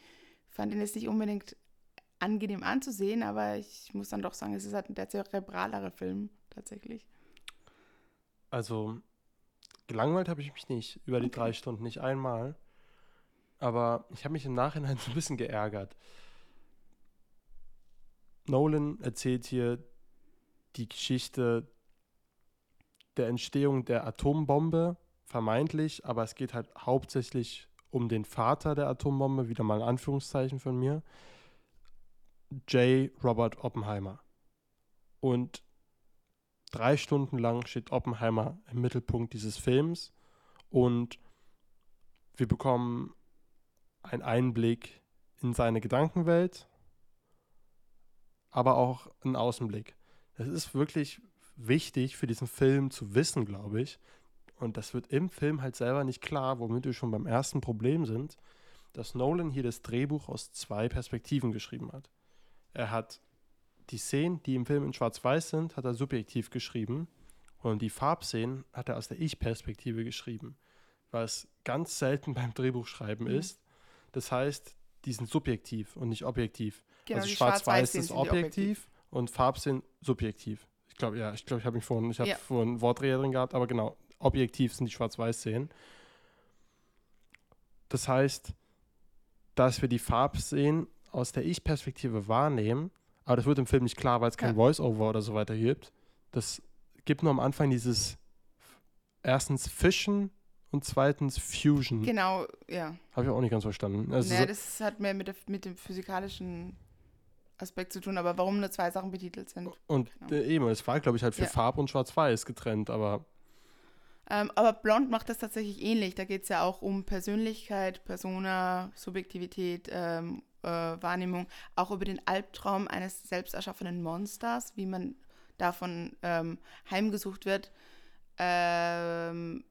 fand ihn jetzt nicht unbedingt angenehm anzusehen, aber ich muss dann doch sagen, es ist halt der zerebralere Film tatsächlich. Also gelangweilt habe ich mich nicht über die okay. drei Stunden, nicht einmal. Aber ich habe mich im Nachhinein so ein bisschen geärgert. Nolan erzählt hier die Geschichte der Entstehung der Atombombe, vermeintlich, aber es geht halt hauptsächlich um den Vater der Atombombe, wieder mal ein Anführungszeichen von mir, J. Robert Oppenheimer. Und drei Stunden lang steht Oppenheimer im Mittelpunkt dieses Films und wir bekommen einen Einblick in seine Gedankenwelt, aber auch einen Außenblick. Es ist wirklich wichtig für diesen Film zu wissen, glaube ich. Und das wird im Film halt selber nicht klar, womit wir schon beim ersten Problem sind, dass Nolan hier das Drehbuch aus zwei Perspektiven geschrieben hat. Er hat die Szenen, die im Film in Schwarz-Weiß sind, hat er subjektiv geschrieben. Und die Farbszenen hat er aus der Ich-Perspektive geschrieben. Was ganz selten beim Drehbuchschreiben mhm. ist. Das heißt, die sind subjektiv und nicht objektiv. Genau, also Schwarz-Weiß ist objektiv, objektiv und Farbszenen subjektiv. Ich glaube, ja, ich glaube, ich habe mich vorhin, ich habe ja. vorhin Worträder drin gehabt, aber genau, objektiv sind die Schwarz-Weiß-Szenen. Das heißt, dass wir die Farbszenen aus der Ich-Perspektive wahrnehmen, aber das wird im Film nicht klar, weil es kein ja. Voice-Over oder so weiter gibt. Das gibt nur am Anfang dieses erstens Fischen und zweitens Fusion. Genau, ja. Habe ich auch nicht ganz verstanden. Also naja, das hat mehr mit, der, mit dem physikalischen Aspekt zu tun, aber warum nur zwei Sachen betitelt sind. Und genau. äh, eben, es war, glaube ich, halt für ja. Farb und Schwarz-Weiß getrennt, aber. Ähm, aber Blond macht das tatsächlich ähnlich. Da geht es ja auch um Persönlichkeit, Persona, Subjektivität, ähm, äh, Wahrnehmung, auch über den Albtraum eines selbst erschaffenen Monsters, wie man davon ähm, heimgesucht wird. Ähm,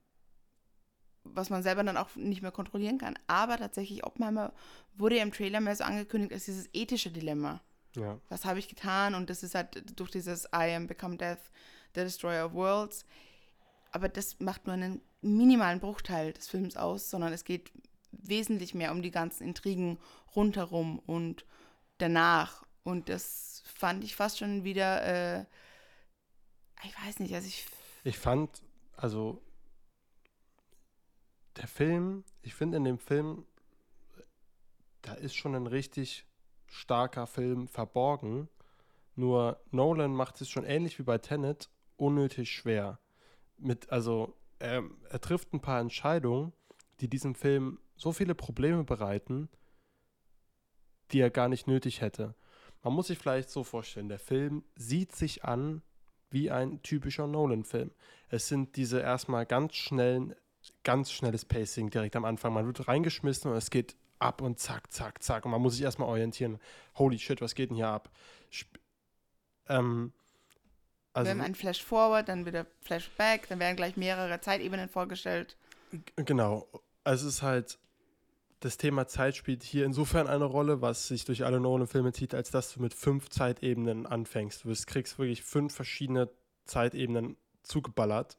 was man selber dann auch nicht mehr kontrollieren kann. Aber tatsächlich, Oppenheimer wurde ja im Trailer mehr so angekündigt als dieses ethische Dilemma. Ja. Was habe ich getan? Und das ist halt durch dieses I am become death, the destroyer of worlds. Aber das macht nur einen minimalen Bruchteil des Films aus, sondern es geht wesentlich mehr um die ganzen Intrigen rundherum und danach. Und das fand ich fast schon wieder, äh, ich weiß nicht, also ich. Ich fand, also der Film, ich finde in dem Film, da ist schon ein richtig starker Film verborgen. Nur Nolan macht es schon ähnlich wie bei Tenet unnötig schwer. Mit, also, er, er trifft ein paar Entscheidungen, die diesem Film so viele Probleme bereiten, die er gar nicht nötig hätte. Man muss sich vielleicht so vorstellen, der Film sieht sich an wie ein typischer Nolan-Film. Es sind diese erstmal ganz schnellen, ganz schnelles Pacing direkt am Anfang. Man wird reingeschmissen und es geht ab und zack, zack, zack. Und man muss sich erstmal orientieren. Holy shit, was geht denn hier ab? Sp ähm, also, wir haben einen Flash-Forward, dann wieder Flashback, dann werden gleich mehrere Zeitebenen vorgestellt. Genau. Also es ist halt, das Thema Zeit spielt hier insofern eine Rolle, was sich durch alle Nolan-Filme zieht, als dass du mit fünf Zeitebenen anfängst. Du kriegst wirklich fünf verschiedene Zeitebenen zugeballert,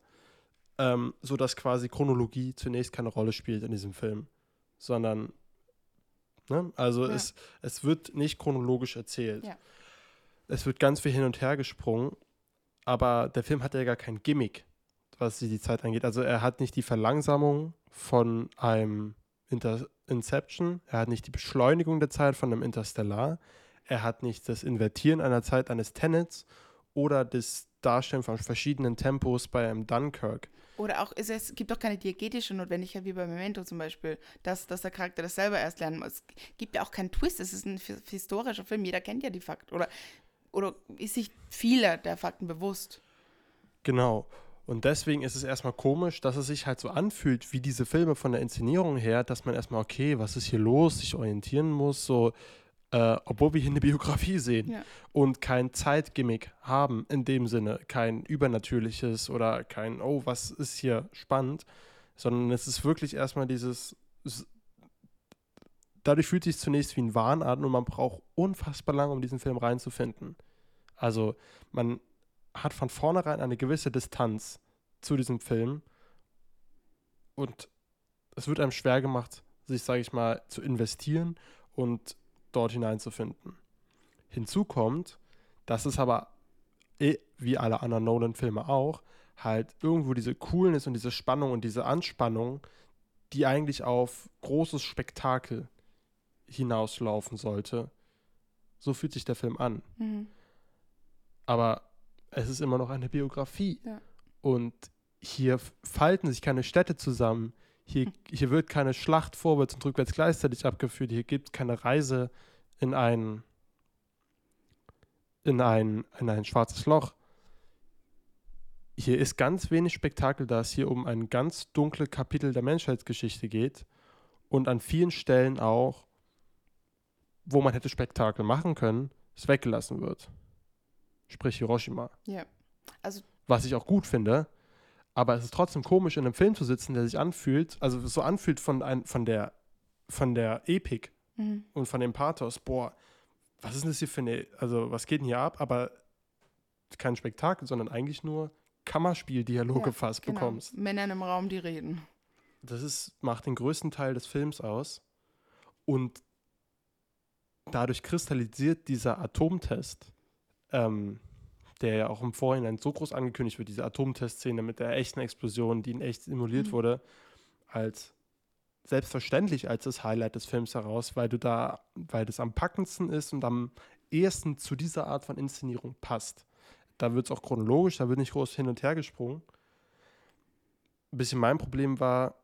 ähm, sodass quasi Chronologie zunächst keine Rolle spielt in diesem Film, sondern Ne? Also Ja. es, es wird nicht chronologisch erzählt. Ja. Es wird ganz viel hin und her gesprungen, aber der Film hat ja gar kein Gimmick, was die Zeit angeht. Also er hat nicht die Verlangsamung von einem Inter Inception, er hat nicht die Beschleunigung der Zeit von einem Interstellar, er hat nicht das Invertieren einer Zeit eines Tenets oder das Darstellen von verschiedenen Tempos bei einem Dunkirk. Oder auch, es, gibt auch keine diegetische Notwendigkeit, wie bei Memento zum Beispiel, dass, dass der Charakter das selber erst lernen muss. Es gibt ja auch keinen Twist, es ist ein hi- historischer Film, jeder kennt ja die Fakten. Oder, oder ist sich vieler der Fakten bewusst. Genau. Und deswegen ist es erstmal komisch, dass es sich halt so anfühlt, wie diese Filme von der Inszenierung her, dass man erstmal, okay, was ist hier los, sich orientieren muss, so, äh, obwohl wir hier eine Biografie sehen Ja. und kein Zeitgimmick haben in dem Sinne, kein übernatürliches oder kein, oh, was ist hier spannend, sondern es ist wirklich erstmal dieses, dadurch fühlt es sich zunächst wie ein Wahn an und man braucht unfassbar lange, um diesen Film reinzufinden. Also man hat von vornherein eine gewisse Distanz zu diesem Film und es wird einem schwer gemacht, sich, sage ich mal, zu investieren und dort hineinzufinden. Hinzu kommt, dass es aber, eh, wie alle anderen Nolan-Filme auch, halt irgendwo diese Coolness und diese Spannung und diese Anspannung, die eigentlich auf großes Spektakel hinauslaufen sollte, so fühlt sich der Film an Mhm. aber es ist immer noch eine Biografie. Ja. Und hier falten sich keine Städte zusammen. Hier, hier wird keine Schlacht vorwärts und rückwärts gleichzeitig abgeführt. Hier gibt es keine Reise in ein, in, ein, in ein schwarzes Loch. Hier ist ganz wenig Spektakel, da es hier um ein ganz dunkles Kapitel der Menschheitsgeschichte geht und an vielen Stellen auch, wo man hätte Spektakel machen können, es weggelassen wird. Sprich Hiroshima. Ja. Also, Was ich auch gut finde, aber es ist trotzdem komisch, in einem Film zu sitzen, der sich anfühlt, also so anfühlt von, ein, von, der, von der Epik mhm. und von dem Pathos. Boah, was ist denn das hier für eine, also was geht denn hier ab? Aber kein Spektakel, sondern eigentlich nur Kammerspieldialoge Ja, fast genau. bekommst. Männer einem Raum, die reden. Das ist, macht den größten Teil des Films aus. Und dadurch kristallisiert dieser Atomtest, ähm, der ja auch im Vorhinein so groß angekündigt wird, diese Atomtestszene mit der echten Explosion, die in echt simuliert Mhm. wurde, als selbstverständlich als das Highlight des Films heraus, weil du da, weil das am packendsten ist und am ehesten zu dieser Art von Inszenierung passt. Da wird es auch chronologisch, da wird nicht groß hin und her gesprungen. Ein bisschen mein Problem war,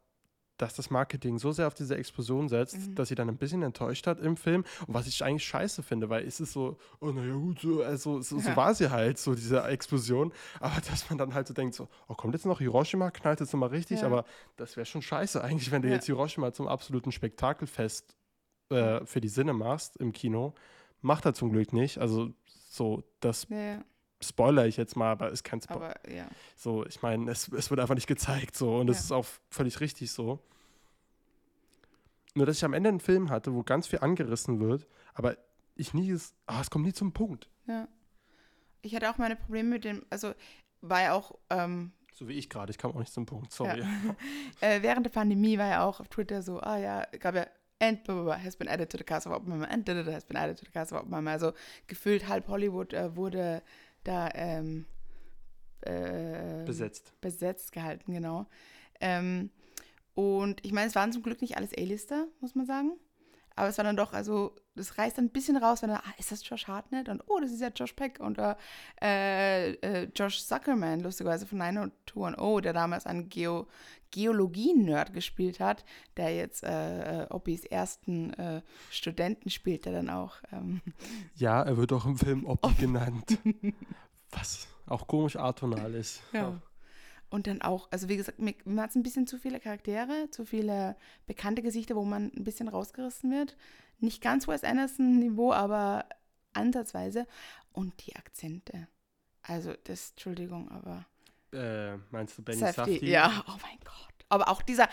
dass das Marketing so sehr auf diese Explosion setzt, Mhm. dass sie dann ein bisschen enttäuscht hat im Film. Und was ich eigentlich scheiße finde, weil es ist so, oh naja gut, so, also, so, so Ja. war sie halt, so diese Explosion. Aber dass man dann halt so denkt, so, oh, kommt jetzt noch Hiroshima, knallt jetzt nochmal richtig, Ja. aber das wäre schon scheiße eigentlich, wenn du Ja. jetzt Hiroshima zum absoluten Spektakelfest äh, für die Sinne machst im Kino. Macht er zum Glück nicht. Also so, das. Spoiler ich jetzt mal, aber ist kein Spoiler. Ja. So, ich meine, es, es wird einfach nicht gezeigt so und das Ja. ist auch völlig richtig so. Nur, dass ich am Ende einen Film hatte, wo ganz viel angerissen wird, aber ich nie, es, ah, es kommt nie zum Punkt. Ja. Ich hatte auch meine Probleme mit dem, also war ja auch, ähm, So wie ich gerade, ich kam auch nicht zum Punkt, sorry. äh, während der Pandemie war ja auch auf Twitter so, ah ja, gab ja and blah, blah, blah, has been added to the cast of Oppenheimer and da, da, has been added to the cast of Oppenheimer. Also gefühlt halb Hollywood äh, wurde da ähm, äh, Besetzt. besetzt gehalten, genau. Ähm, und ich meine, es waren zum Glück nicht alles A-Lister, muss man sagen. Aber es war dann doch, also, das reißt dann ein bisschen raus, wenn dann, ah, ist das Josh Hartnett? Und oh, das ist ja Josh Peck und äh, äh, Josh Zuckerman, lustigerweise von 90210, der damals einen Geo Geologie-Nerd gespielt hat, der jetzt äh, äh, Oppis ersten äh, Studenten spielt, der dann auch ähm, Ja, er wird auch im Film Oppi genannt. Was auch komisch atonal ist. Ja. Und dann auch, also wie gesagt, mir, mir hat es ein bisschen zu viele Charaktere, zu viele bekannte Gesichter, wo man ein bisschen rausgerissen wird. Nicht ganz Wes Anderson-Niveau, aber ansatzweise. Und die Akzente. Also, das, Entschuldigung, aber. Äh, meinst du Benny Safdie, Safdie? Ja, oh mein Gott. Aber auch dieser,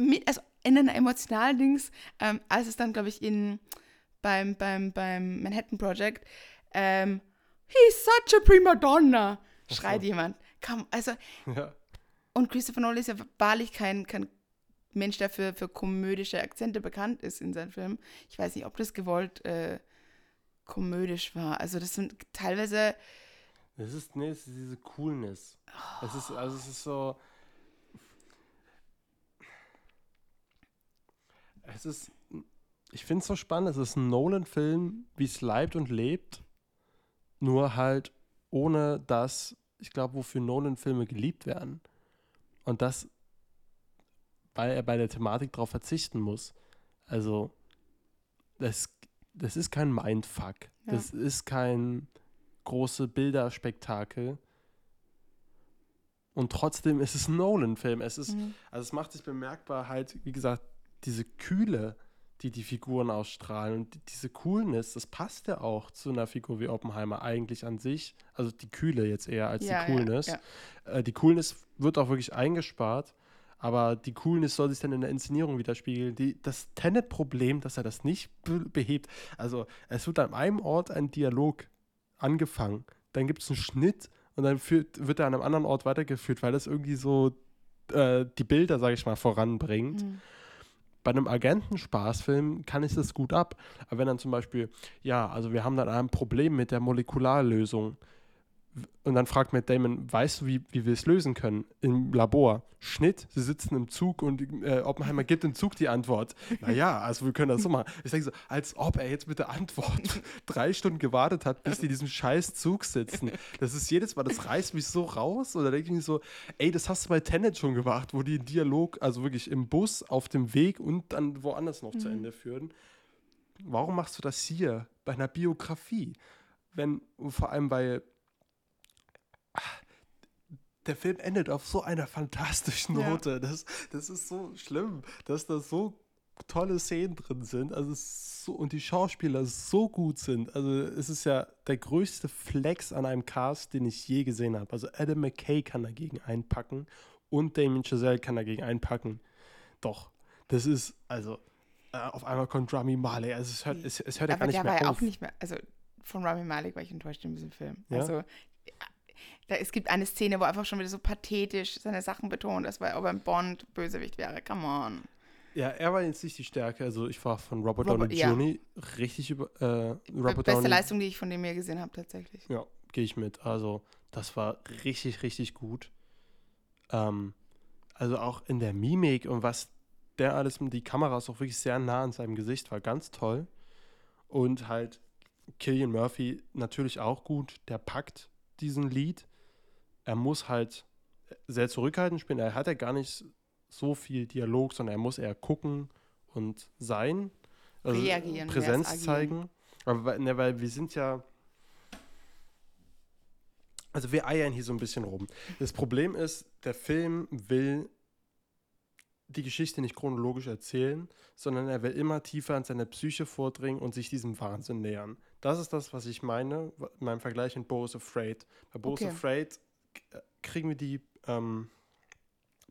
mit, also in einer emotionalen Dings, ähm, als es dann, glaube ich, in, beim, beim, beim Manhattan Project, ähm, he's such a prima donna, schreit so. jemand. Komm, also, ja. Und Christopher Nolan ist ja wahrlich kein, kein Mensch, der für, für komödische Akzente bekannt ist in seinen Filmen. Ich weiß nicht, ob das gewollt äh, komödisch war. Also das sind teilweise. Es ist, nee, es ist diese Coolness. Oh. Es ist, also es ist so. Es ist, ich finde es so spannend. Es ist ein Nolan-Film, wie es leibt und lebt, nur halt ohne das, ich glaube, wofür Nolan-Filme geliebt werden. Und das weil er bei der Thematik darauf verzichten muss. Also, das, das ist kein Mindfuck. Ja. Das ist kein große Bilderspektakel. Und trotzdem ist es ein Nolan-Film. Es ist, mhm. also es macht sich bemerkbar halt, wie gesagt, diese Kühle, die die Figuren ausstrahlen und diese Coolness, das passt ja auch zu einer Figur wie Oppenheimer eigentlich an sich. Also die Kühle jetzt eher als ja, die Coolness. Ja, ja. Äh, die Coolness wird auch wirklich eingespart. Aber die Coolness soll sich dann in der Inszenierung widerspiegeln. Die, das Tenet-Problem, dass er das nicht be behebt. Also, es wird an einem Ort ein Dialog angefangen, dann gibt es einen Schnitt und dann führt, wird er an einem anderen Ort weitergeführt, weil das irgendwie so äh, die Bilder, sage ich mal, voranbringt. Mhm. Bei einem Agentenspaßfilm kann ich das gut ab. Aber wenn dann zum Beispiel, ja, also wir haben dann ein Problem mit der Molekularlösung und dann fragt Matt Damon, weißt du, wie, wie wir es lösen können? Im Labor. Schnitt, sie sitzen im Zug und äh, Oppenheimer gibt im Zug die Antwort. Naja, also wir können das so machen. Ich denke so, als ob er jetzt mit der Antwort drei Stunden gewartet hat, bis die in diesem scheiß Zug sitzen. Das ist jedes Mal, das reißt mich so raus. Und da denke ich mir so, ey, das hast du bei Tenet schon gemacht, wo die einen Dialog, also wirklich im Bus, auf dem Weg und dann woanders noch mhm. zu Ende führen. Warum machst du das hier bei einer Biografie? Wenn, vor allem bei der Film endet auf so einer fantastischen Note. Ja. Das, das ist so schlimm, dass da so tolle Szenen drin sind. Also so, und die Schauspieler so gut sind. Also es ist ja der größte Flex an einem Cast, den ich je gesehen habe. Also Adam McKay kann dagegen einpacken und Damien Chazelle kann dagegen einpacken. Doch, das ist, also, äh, auf einmal kommt Rami Malek. Also es hört, es, es hört ja gar nicht mehr auf. Aber der war ja auch nicht mehr, also von Rami Malek war ich enttäuscht in diesem Film. Ja? Also da, es gibt eine Szene, wo einfach schon wieder so pathetisch seine Sachen betont, als ob er ein Bond-Bösewicht wäre. Come on. Ja, er war jetzt nicht die Stärke. Also ich war von Robert, Robert Downey ja. Jr. richtig über äh, Robert Beste Downey. Leistung, die ich von dem mir gesehen habe, tatsächlich. Ja, gehe ich mit. Also das war richtig, richtig gut. Ähm, also auch in der Mimik und was der alles, die Kamera ist auch wirklich sehr nah an seinem Gesicht, war ganz toll. Und halt Killian Murphy natürlich auch gut. Der packt diesen Lied. Er muss halt sehr zurückhaltend spielen. Er hat ja gar nicht so viel Dialog, sondern er muss eher gucken und sein. Also Reagieren, Präsenz zeigen. Aber ne, weil wir sind ja. Also wir eiern hier so ein bisschen rum. Das Problem ist, der Film will die Geschichte nicht chronologisch erzählen, sondern er will immer tiefer in seine Psyche vordringen und sich diesem Wahnsinn nähern. Das ist das, was ich meine, in meinem Vergleich mit Bo's Afraid. Bei Bo's okay. Afraid kriegen wir die ähm,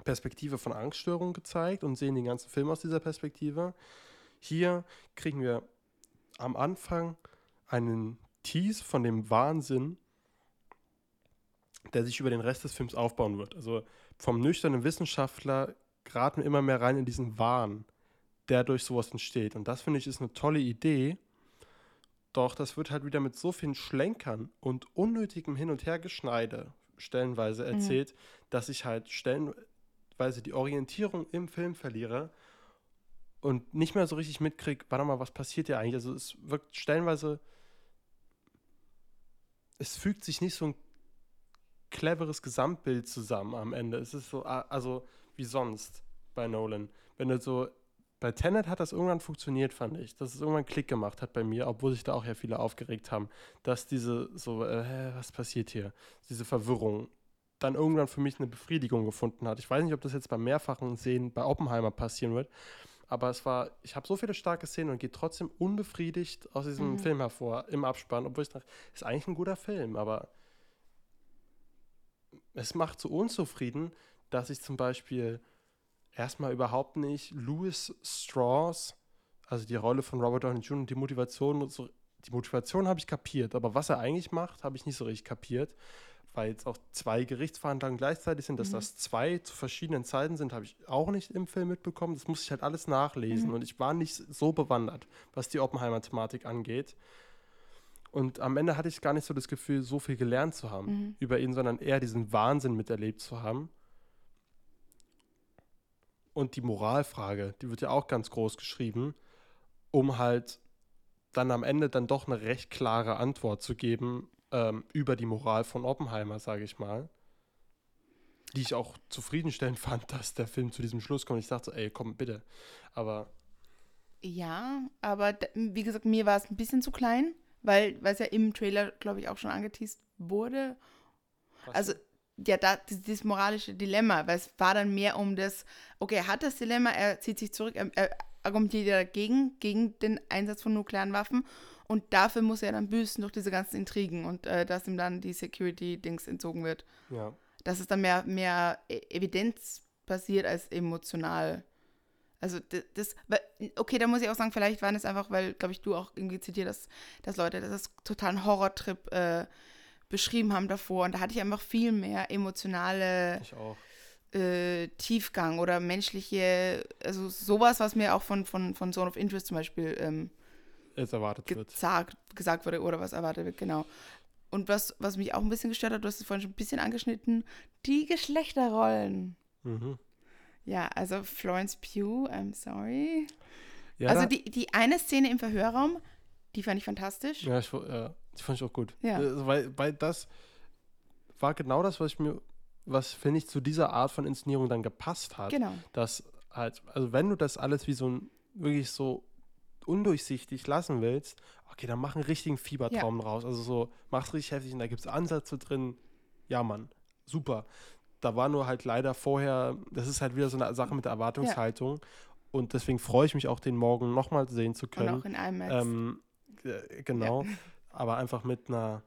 Perspektive von Angststörungen gezeigt und sehen den ganzen Film aus dieser Perspektive. Hier kriegen wir am Anfang einen Tease von dem Wahnsinn, der sich über den Rest des Films aufbauen wird. Also vom nüchternen Wissenschaftler geraten wir immer mehr rein in diesen Wahn, der durch sowas entsteht. Und das finde ich ist eine tolle Idee. Doch das wird halt wieder mit so vielen Schlenkern und unnötigem Hin- und Hergeschneide stellenweise mhm. erzählt, mhm. dass ich halt stellenweise die Orientierung im Film verliere und nicht mehr so richtig mitkriege, warte mal, was passiert hier eigentlich? Also es wirkt stellenweise, es fügt sich nicht so ein cleveres Gesamtbild zusammen am Ende. Es ist so, also wie sonst bei Nolan. Wenn du so, bei Tenet hat das irgendwann funktioniert, fand ich, dass es irgendwann Klick gemacht hat bei mir, obwohl sich da auch ja viele aufgeregt haben, dass diese so, äh, was passiert hier? Diese Verwirrung dann irgendwann für mich eine Befriedigung gefunden hat. Ich weiß nicht, ob das jetzt beim mehrfachen Sehen bei Oppenheimer passieren wird, aber es war, ich habe so viele starke Szenen und gehe trotzdem unbefriedigt aus diesem mhm. Film hervor im Abspann, obwohl ich dachte, ist eigentlich ein guter Film, aber es macht so unzufrieden, dass ich zum Beispiel erstmal überhaupt nicht Louis Strauss, also die Rolle von Robert Downey Jr., die Motivation, die Motivation habe ich kapiert, aber was er eigentlich macht, habe ich nicht so richtig kapiert, weil jetzt auch zwei Gerichtsverhandlungen gleichzeitig sind, dass Mhm. das zwei zu verschiedenen Zeiten sind, habe ich auch nicht im Film mitbekommen. Das muss ich halt alles nachlesen Mhm. und ich war nicht so bewandert, was die Oppenheimer-Thematik angeht. Und am Ende hatte ich gar nicht so das Gefühl, so viel gelernt zu haben Mhm. über ihn, sondern eher diesen Wahnsinn miterlebt zu haben. Und die Moralfrage, die wird ja auch ganz groß geschrieben, um halt dann am Ende dann doch eine recht klare Antwort zu geben ähm, über die Moral von Oppenheimer, sage ich mal. Die ich auch zufriedenstellend fand, dass der Film zu diesem Schluss kommt. Ich dachte so, ey, komm, bitte. Aber Ja, aber wie gesagt, mir war es ein bisschen zu klein, weil weil es ja im Trailer, glaube ich, auch schon angeteased wurde. was- Also, ja, da, das, dieses moralische Dilemma, weil es war dann mehr um das, okay, er hat das Dilemma, er zieht sich zurück, er, er argumentiert ja dagegen, gegen den Einsatz von nuklearen Waffen und dafür muss er dann büßen durch diese ganzen Intrigen und äh, dass ihm dann die Security-Dings entzogen wird. ja. dass es dann mehr, mehr E- Evidenz basiert als emotional. Also das, das, okay, da muss ich auch sagen, vielleicht waren es einfach, weil, glaube ich, du auch irgendwie zitiert hast, dass Leute das als totalen Horrortrip äh, beschrieben haben davor. Und da hatte ich einfach viel mehr emotionale äh, Tiefgang oder menschliche, also sowas, was mir auch von, von, von Zone of Interest zum Beispiel ähm, Es erwartet wird. gesagt, gesagt wurde oder was erwartet wird, genau. Und was, was mich auch ein bisschen gestört hat, du hast es vorhin schon ein bisschen angeschnitten, die Geschlechterrollen. Mhm. Ja, also Florence Pugh, I'm sorry. Ja, also die, die eine Szene im Verhörraum, die fand ich fantastisch. Ja, ich, ja, die fand ich auch gut. Ja. Äh, Weil, weil das war genau das, was ich mir, was finde ich zu dieser Art von Inszenierung dann gepasst hat. Genau. Dass halt, also wenn du das alles wie so ein, wirklich so undurchsichtig lassen willst, okay, dann mach einen richtigen Fiebertraum draus. Also so, mach's richtig heftig und da gibt es Ansätze drin. Ja, Mann, super. Da war nur halt leider vorher, das ist halt wieder so eine Sache mit der Erwartungshaltung. Und deswegen freue ich mich auch, den morgen nochmal sehen zu Und können. auch in IMAX. Ähm, äh, genau. Aber einfach mit einer,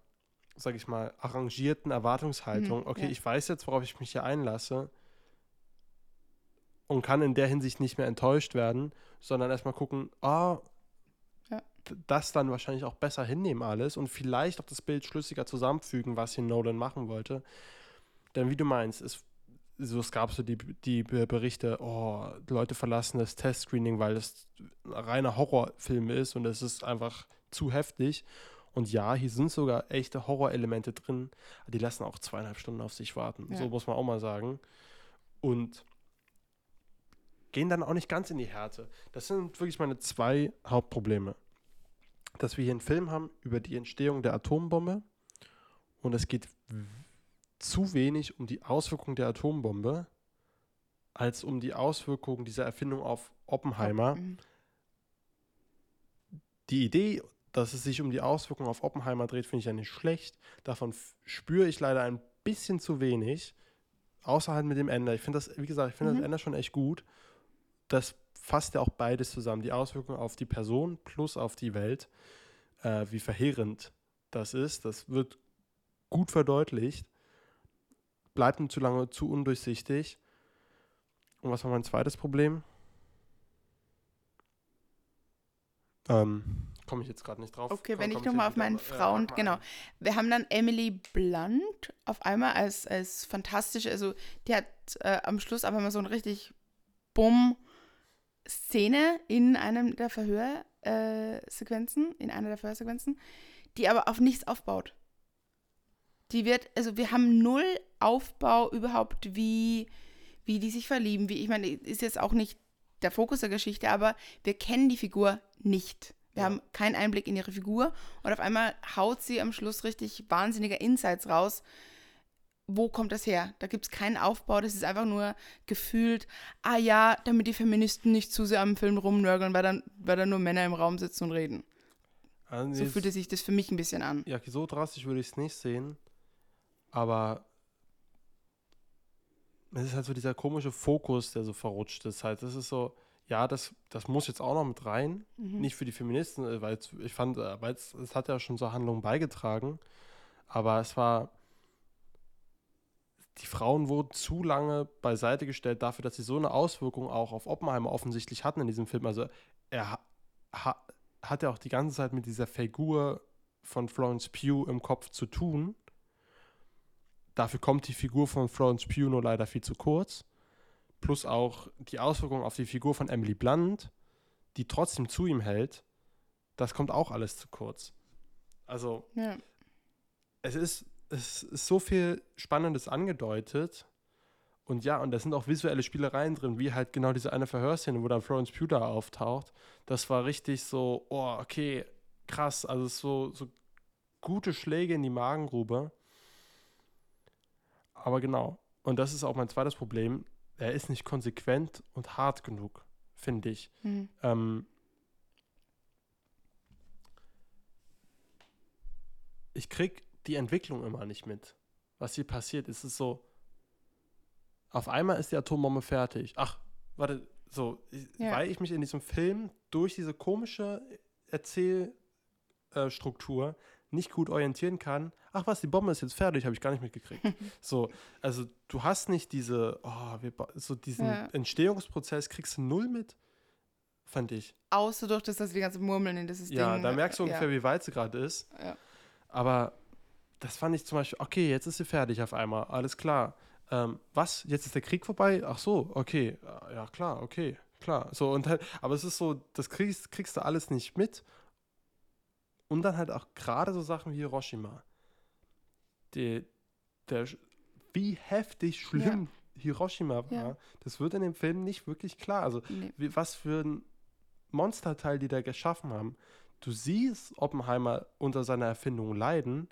sag ich mal, arrangierten Erwartungshaltung. Mhm, okay, ja. ich weiß jetzt, worauf ich mich hier einlasse und kann in der Hinsicht nicht mehr enttäuscht werden, sondern erstmal gucken, ah, Ja. d- das dann wahrscheinlich auch besser hinnehmen alles und vielleicht auch das Bild schlüssiger zusammenfügen, was hier Nolan machen wollte. Denn wie du meinst, es, so, es gab so die, die Be- Berichte, oh, Leute verlassen das Testscreening, weil es ein reiner Horrorfilm ist und es ist einfach zu heftig. Und ja, hier sind sogar echte Horrorelemente drin, die lassen auch zweieinhalb Stunden auf sich warten. Ja. So muss man auch mal sagen. Und gehen dann auch nicht ganz in die Härte. Das sind wirklich meine zwei Hauptprobleme. Dass wir hier einen Film haben über die Entstehung der Atombombe und es geht zu wenig um die Auswirkungen der Atombombe, als um die Auswirkungen dieser Erfindung auf Oppenheimer. Die Idee, dass es sich um die Auswirkungen auf Oppenheimer dreht, finde ich ja nicht schlecht. Davon spüre ich leider ein bisschen zu wenig. Außer halt mit dem Ende. Ich finde das, wie gesagt, ich finde Mhm. das Ende schon echt gut. Das fasst ja auch beides zusammen. Die Auswirkungen auf die Person plus auf die Welt. Äh, wie verheerend das ist. Das wird gut verdeutlicht. Bleibt ihm zu lange zu undurchsichtig. Und was war mein zweites Problem? Ähm, komme ich jetzt gerade nicht drauf. Okay, Komm- wenn komm ich nochmal auf meinen äh, Frauen, mal genau. Wir haben dann Emily Blunt auf einmal als, als fantastische, also die hat äh, am Schluss aber mal so ein richtig bumm Szene in einem der Verhörsequenzen, äh, in einer der Verhörsequenzen, die aber auf nichts aufbaut. Die wird, also wir haben null Aufbau überhaupt, wie, wie die sich verlieben. Wie, ich meine, ist jetzt auch nicht der Fokus der Geschichte, aber wir kennen die Figur nicht. Wir Ja. haben keinen Einblick in ihre Figur und auf einmal haut sie am Schluss richtig wahnsinnige Insights raus. Wo kommt das her? Da gibt es keinen Aufbau, das ist einfach nur gefühlt, ah ja, damit die Feministen nicht zu sehr am Film rumnörgeln, weil dann, weil dann nur Männer im Raum sitzen und reden. Also So fühlte sich das für mich ein bisschen an. Ja, so drastisch würde ich es nicht sehen. Aber es ist halt so dieser komische Fokus, der so verrutscht ist. Halt, das ist so, ja, das, das muss jetzt auch noch mit rein. Mhm. Nicht für die Feministen, äh, weil ich fand, äh, weil es, es hat ja schon zur Handlung beigetragen. Aber es war. Die Frauen wurden zu lange beiseite gestellt dafür, dass sie so eine Auswirkung auch auf Oppenheimer offensichtlich hatten in diesem Film. Also er ha, hat ja auch die ganze Zeit mit dieser Figur von Florence Pugh im Kopf zu tun. dafür kommt die Figur von Florence Pugh nur leider viel zu kurz. Plus auch die Auswirkungen auf die Figur von Emily Blunt, die trotzdem zu ihm hält, das kommt auch alles zu kurz. Also, Ja. es ist, es ist so viel Spannendes angedeutet. Und ja, und da sind auch visuelle Spielereien drin, wie halt genau diese eine Verhörszene, wo dann Florence Pugh da auftaucht. Das war richtig so, oh, okay, krass. Also so, so gute Schläge in die Magengrube. Aber genau. Und das ist auch mein zweites Problem. Er ist nicht konsequent und hart genug, finde ich. Mhm. Ähm, ich krieg die Entwicklung immer nicht mit. Was hier passiert, ist es so, auf einmal ist die Atombombe fertig. Ach, warte, so, Ja. weil ich mich in diesem Film durch diese komische Erzählstruktur nicht gut orientieren kann. Ach was, die Bombe ist jetzt fertig, habe ich gar nicht mitgekriegt. so, also du hast nicht diese, oh, wir, so diesen Ja. Entstehungsprozess kriegst du null mit, fand ich. Außer durch das, dass die ganze Murmeln in dieses Ja, Ding. da merkst du ja. ungefähr, wie weit sie gerade ist. Ja. Aber das fand ich zum Beispiel, okay, jetzt ist sie fertig auf einmal, alles klar. Ähm, was? Jetzt ist der Krieg vorbei? Ach so, okay. Ja, klar, okay, klar. So, und halt, aber es ist so, das kriegst, kriegst du alles nicht mit. Und dann halt auch gerade so Sachen wie Hiroshima. Die, der, wie heftig schlimm Hiroshima war, Ja. das wird in dem Film nicht wirklich klar. Also, Nee. wie, was für ein Monsterteil die da geschaffen haben. Du siehst Oppenheimer unter seiner Erfindung leiden,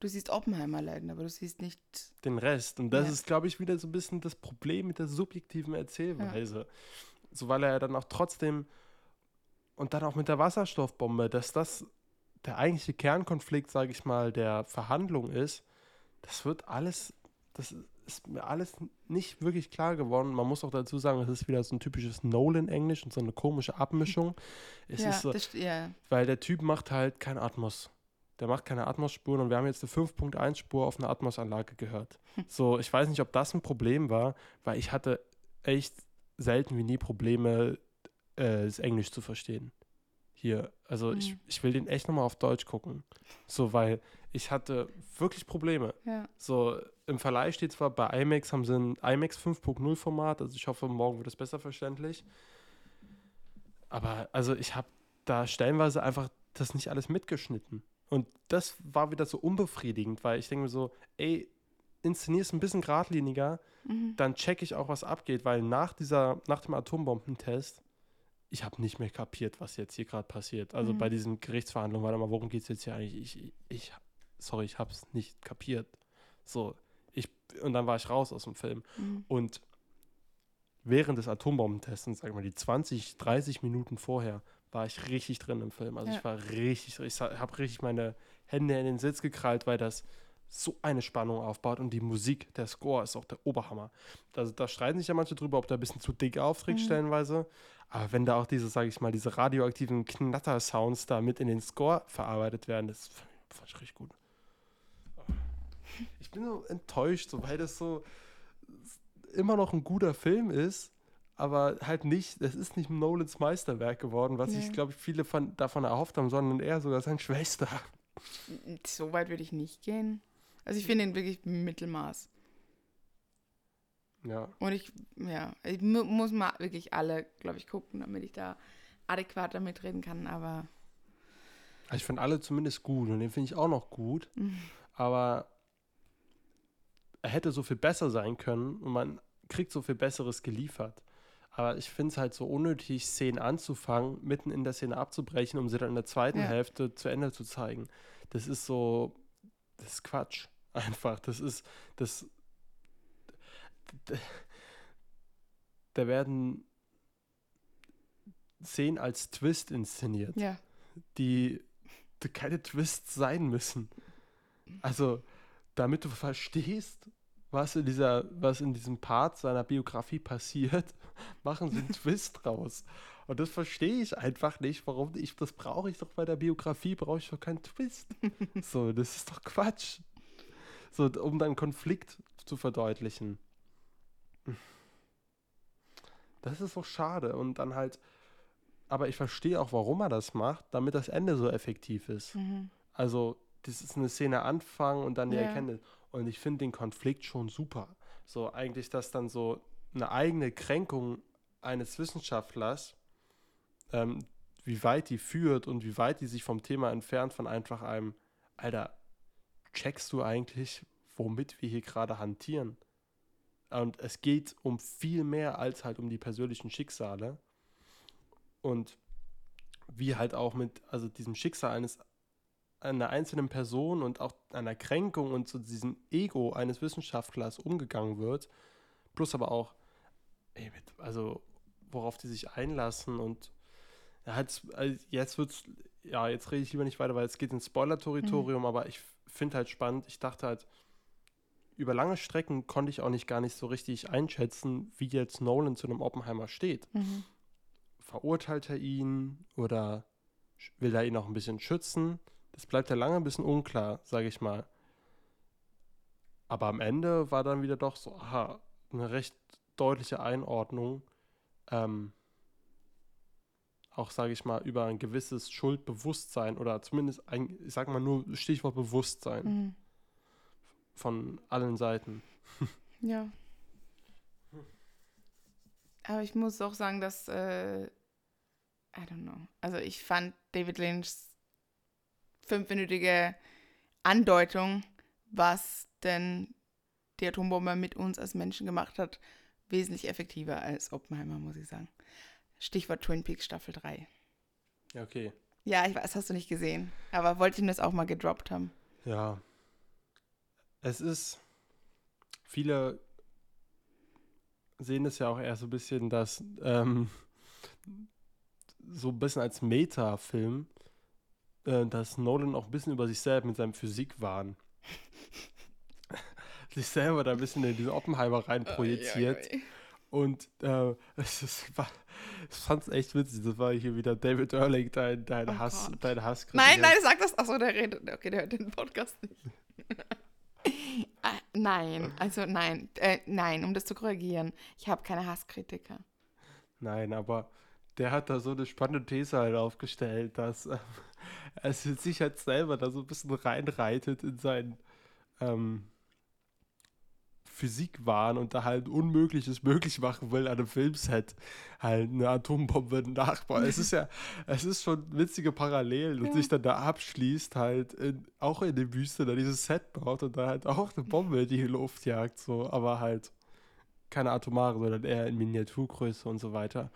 Du siehst Oppenheimer leiden, aber du siehst nicht. den Rest. Und das Ja. ist, glaube ich, wieder so ein bisschen das Problem mit der subjektiven Erzählweise. So, weil er ja dann auch trotzdem und dann auch mit der Wasserstoffbombe, dass das der eigentliche Kernkonflikt, sage ich mal, der Verhandlung ist, das wird alles, das ist mir alles nicht wirklich klar geworden. Man muss auch dazu sagen, es ist wieder so ein typisches Nolan-Englisch und so eine komische Abmischung. Es ja, ist so, das, ja, weil der Typ macht halt kein Atmos. Der macht keine Atmos-Spuren und wir haben jetzt eine 5.1-Spur auf eine Atmos-Anlage gehört. So, ich weiß nicht, ob das ein Problem war, weil ich hatte echt selten wie nie Probleme, äh, das Englisch zu verstehen. Hier, also ich, Mhm. ich will den echt nochmal auf Deutsch gucken. So, weil ich hatte wirklich Probleme. ja. So, im Verleih steht zwar bei IMAX haben sie ein IMAX 5.0 Format, also ich hoffe, morgen wird es besser verständlich. Aber also ich habe da stellenweise einfach das nicht alles mitgeschnitten. Und das war wieder so unbefriedigend, weil ich denke mir so, ey, inszenierst ein bisschen geradliniger, Mhm. dann check ich auch, was abgeht, weil nach dieser, nach dem Atombombentest, ich habe nicht mehr kapiert, was jetzt hier gerade passiert. Also Mhm. bei diesen Gerichtsverhandlungen, warte mal, worum geht es jetzt hier eigentlich? Ich, ich, sorry, ich habe es nicht kapiert. So, ich, und dann war ich raus aus dem Film. Mhm. Und während des Atombombentests, sagen wir die 20, 30 Minuten vorher, war ich richtig drin im Film. Also Ja. ich war richtig, ich habe richtig meine Hände in den Sitz gekrallt, weil das so eine Spannung aufbaut und die Musik, der Score ist auch der Oberhammer. Also da streiten sich ja manche drüber, ob der ein bisschen zu dick aufträgt Mhm. stellenweise. Aber wenn da auch diese, sage ich mal, diese radioaktiven Knatter-Sounds da mit in den Score verarbeitet werden, das fand ich richtig gut. Ich bin so enttäuscht, so, weil das so immer noch ein guter Film ist, aber halt nicht, es ist nicht Nolans Meisterwerk geworden, was Nee. sich, glaube ich, viele von, davon erhofft haben, sondern eher sogar sein Schwester. So weit würde ich nicht gehen. Also ich finde ihn wirklich Mittelmaß. Ja. Und ich, ja, ich mu muss mal wirklich alle, glaube ich, gucken, damit ich da adäquat damit reden kann. Aber Also Ich finde alle zumindest gut und den finde ich auch noch gut, aber er hätte so viel besser sein können und man kriegt so viel Besseres geliefert. Aber ich finde es halt so unnötig, Szenen anzufangen, mitten in der Szene abzubrechen, um sie dann in der zweiten Ja. Hälfte zu Ende zu zeigen. Das ist so, das ist Quatsch. Einfach. Das ist, das, da werden Szenen als Twist inszeniert ja, die, die keine Twists sein müssen. Also, damit du verstehst, was in, dieser, was in diesem Part seiner Biografie passiert, machen sie einen Twist draus. Und das verstehe ich einfach nicht, warum ich, das brauche ich doch bei der Biografie, brauche ich doch keinen Twist. So, das ist doch Quatsch. So, um dann Konflikt zu verdeutlichen. Das ist doch schade. Und dann halt, aber ich verstehe auch, warum er das macht, damit das Ende so effektiv ist. mhm. Also, das ist eine Szene Anfang und dann die Ja. Erkenntnis. Und ich finde den Konflikt schon super. So eigentlich, dass dann so eine eigene Kränkung eines Wissenschaftlers, ähm, wie weit die führt und wie weit die sich vom Thema entfernt, von einfach einem, Alter, checkst du eigentlich, womit wir hier gerade hantieren? Und es geht um viel mehr als halt um die persönlichen Schicksale. Und wie halt auch mit also diesem Schicksal eines einer einzelnen Person und auch einer Kränkung und so diesem Ego eines Wissenschaftlers umgegangen wird. Plus aber auch, ey, also worauf die sich einlassen und also jetzt wird's, ja, jetzt rede ich lieber nicht weiter, weil es geht ins Spoiler-Territorium, mhm. aber ich finde halt spannend, ich dachte halt, über lange Strecken konnte ich auch nicht gar nicht so richtig einschätzen, wie jetzt Nolan zu einem Oppenheimer steht. Mhm. Verurteilt er ihn oder will er ihn auch ein bisschen schützen? Das bleibt ja lange ein bisschen unklar, sage ich mal. Aber am Ende war dann wieder doch so, aha, eine recht deutliche Einordnung. Ähm, auch, sage ich mal, über ein gewisses Schuldbewusstsein oder zumindest ein, ich sag mal nur Stichwort Bewusstsein mhm. Von allen Seiten. ja. Aber ich muss auch sagen, dass, äh, I don't know, also ich fand David Lynch's fünfminütige Andeutung, was denn die Atombombe mit uns als Menschen gemacht hat, wesentlich effektiver als Oppenheimer, muss ich sagen. Stichwort Twin Peaks Staffel 3. Ja, okay. Ja, ich weiß, hast du nicht gesehen. Aber wollte ich das auch mal gedroppt haben. Ja. Es ist. Viele sehen es ja auch eher so ein bisschen, dass. Ähm, so ein bisschen als Meta-Film äh, dass Nolan auch ein bisschen über sich selbst mit seinem Physikwahn sich selber da ein bisschen in diesen Oppenheimer rein projiziert. Oh, Und äh, es ist, ich fand es echt witzig. Das war hier wieder David Erling, dein, dein oh Hass, Gott. dein Hass. Nein, nein, sag das. Achso, der redet. Okay, der hört den Podcast nicht. ah, nein, also nein, äh, nein, um das zu korrigieren. Ich habe keine Hasskritiker. Nein, aber der hat da so eine spannende These halt aufgestellt, dass äh, er sich halt selber da so ein bisschen reinreitet in seinen ähm, Physikwahn und da halt Unmögliches möglich machen will an einem Filmset. Halt eine Atombombe nachbauen. es ist ja, es ist schon witzige Parallelen ja. und sich dann da abschließt, halt in, auch in der Wüste da dieses Set baut und da halt auch eine Bombe in die Luft jagt, so, aber halt keine atomare, sondern eher in Miniaturgröße und so weiter.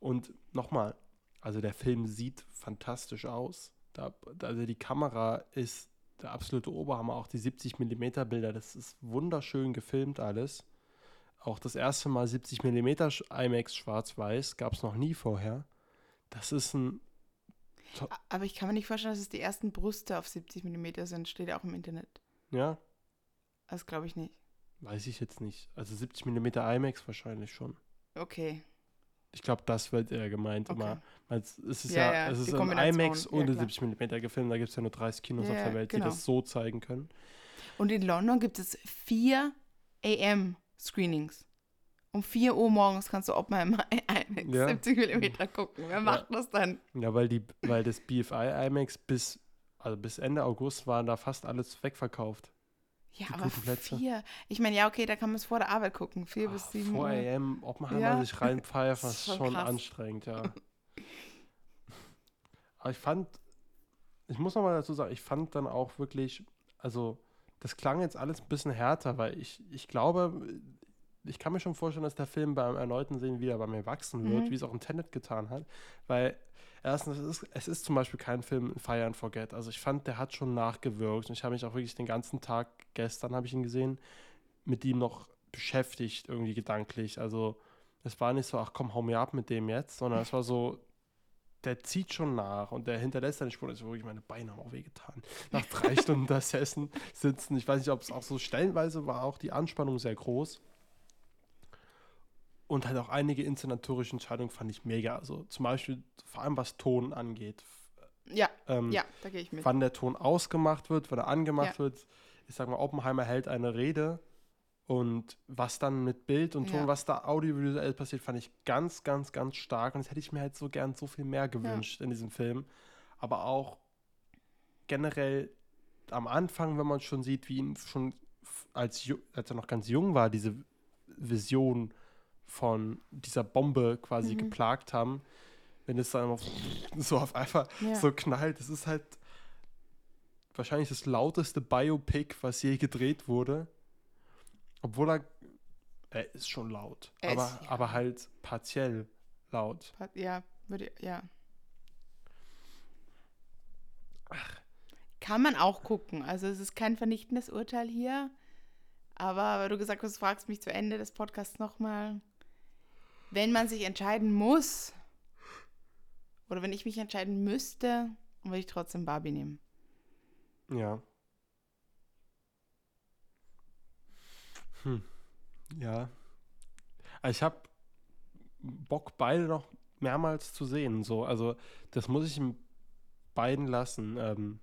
Und nochmal, also der Film sieht fantastisch aus. Da, also die Kamera ist der absolute Oberhammer. Auch die 70 mm Bilder, das ist wunderschön gefilmt alles. Auch das erste Mal 70 mm IMAX schwarz-weiß gab es noch nie vorher. Das ist ein. Aber ich kann mir nicht vorstellen, dass es die ersten Brüste auf 70 mm sind. Steht ja auch im Internet. Ja. Das glaube ich nicht. Weiß ich jetzt nicht. Also 70 mm IMAX wahrscheinlich schon. Okay. Ich glaube, das wird eher gemeint okay. immer. Es ist ja, ja, es ist ein IMAX ohne ja, 70 mm gefilmt. Da gibt es ja nur 30 Kinos ja, auf der Welt, genau. die das so zeigen können. Und in London gibt es vier AM-Screenings. Um 4 Uhr morgens kannst du auch mal im IMAX ja. 70 mm gucken. Wer macht das dann? Ja, weil, die, weil das BFI IMAX bis, also bis Ende August war da fast alles wegverkauft. Ja, aber Plätze. vier. Ich meine, ja, okay, da kann man es vor der Arbeit gucken. Vier Ach, bis sieben Vor AM, ob man ja. sich reinpfeift, ist schon krass. anstrengend, ja. aber ich fand, ich muss nochmal dazu sagen, ich fand dann auch wirklich, also das klang jetzt alles ein bisschen härter, weil ich, ich glaube, ich kann mir schon vorstellen, dass der Film beim erneuten Sehen wieder bei mir wachsen wird, mhm. wie es auch in Tenet getan hat, weil erstens, es ist, es ist zum Beispiel kein Film Fire and Forget. Also ich fand, der hat schon nachgewirkt. Und ich habe mich auch wirklich den ganzen Tag, gestern habe ich ihn gesehen, mit ihm noch beschäftigt, irgendwie gedanklich. Also es war nicht so, ach komm, hau mir ab mit dem jetzt, sondern es war so, der zieht schon nach und der hinterlässt seine Spuren. Also wirklich, meine Beine haben auch wehgetan. Nach drei Stunden das Essen sitzen. Ich weiß nicht, ob es auch so stellenweise war, auch die Anspannung sehr groß. Und halt auch einige inszenatorische Entscheidungen fand ich mega. Also zum Beispiel, vor allem was Ton angeht. Ja, ähm, ja, da gehe ich mit. Wann der Ton ausgemacht wird, wann er angemacht ja. wird. Ich sag mal, Oppenheimer hält eine Rede und was dann mit Bild und Ton, ja. was da audiovisuell passiert, fand ich ganz, ganz, ganz stark. Und das hätte ich mir halt so gern so viel mehr gewünscht ja. in diesem Film. Aber auch generell am Anfang, wenn man schon sieht, wie ihn schon als, als er noch ganz jung war, diese Vision von dieser Bombe quasi Mhm. geplagt haben, wenn es dann auf, so auf einfach Ja. so knallt. Das ist halt wahrscheinlich das lauteste Biopic, was je gedreht wurde. Obwohl er, er ist schon laut, Er aber, ja. aber halt partiell laut. Ja, würde, ja. Kann man auch gucken. Also es ist kein vernichtendes Urteil hier. Aber weil du gesagt hast, du fragst mich zu Ende des Podcasts nochmal. Wenn man sich entscheiden muss, oder wenn ich mich entscheiden müsste, würde ich trotzdem Barbie nehmen. Ja. Hm. Ja. Also ich habe Bock, beide noch mehrmals zu sehen. So. Also, das muss ich beiden lassen. Ähm,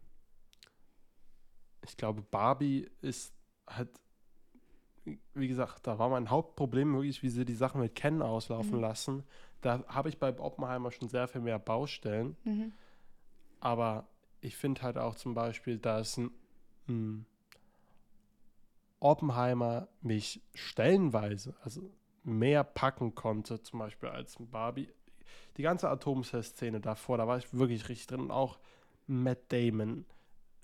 ich glaube, Barbie ist halt, wie gesagt, da war mein Hauptproblem wirklich, wie sie die Sachen mit Ken auslaufen Mhm. lassen. Da habe ich bei Oppenheimer schon sehr viel mehr Baustellen. Mhm. Aber ich finde halt auch zum Beispiel, dass ein, Oppenheimer mich stellenweise, also mehr packen konnte, zum Beispiel als ein Barbie. Die ganze Atomcell-Szene davor, da war ich wirklich richtig drin. Und auch Matt Damon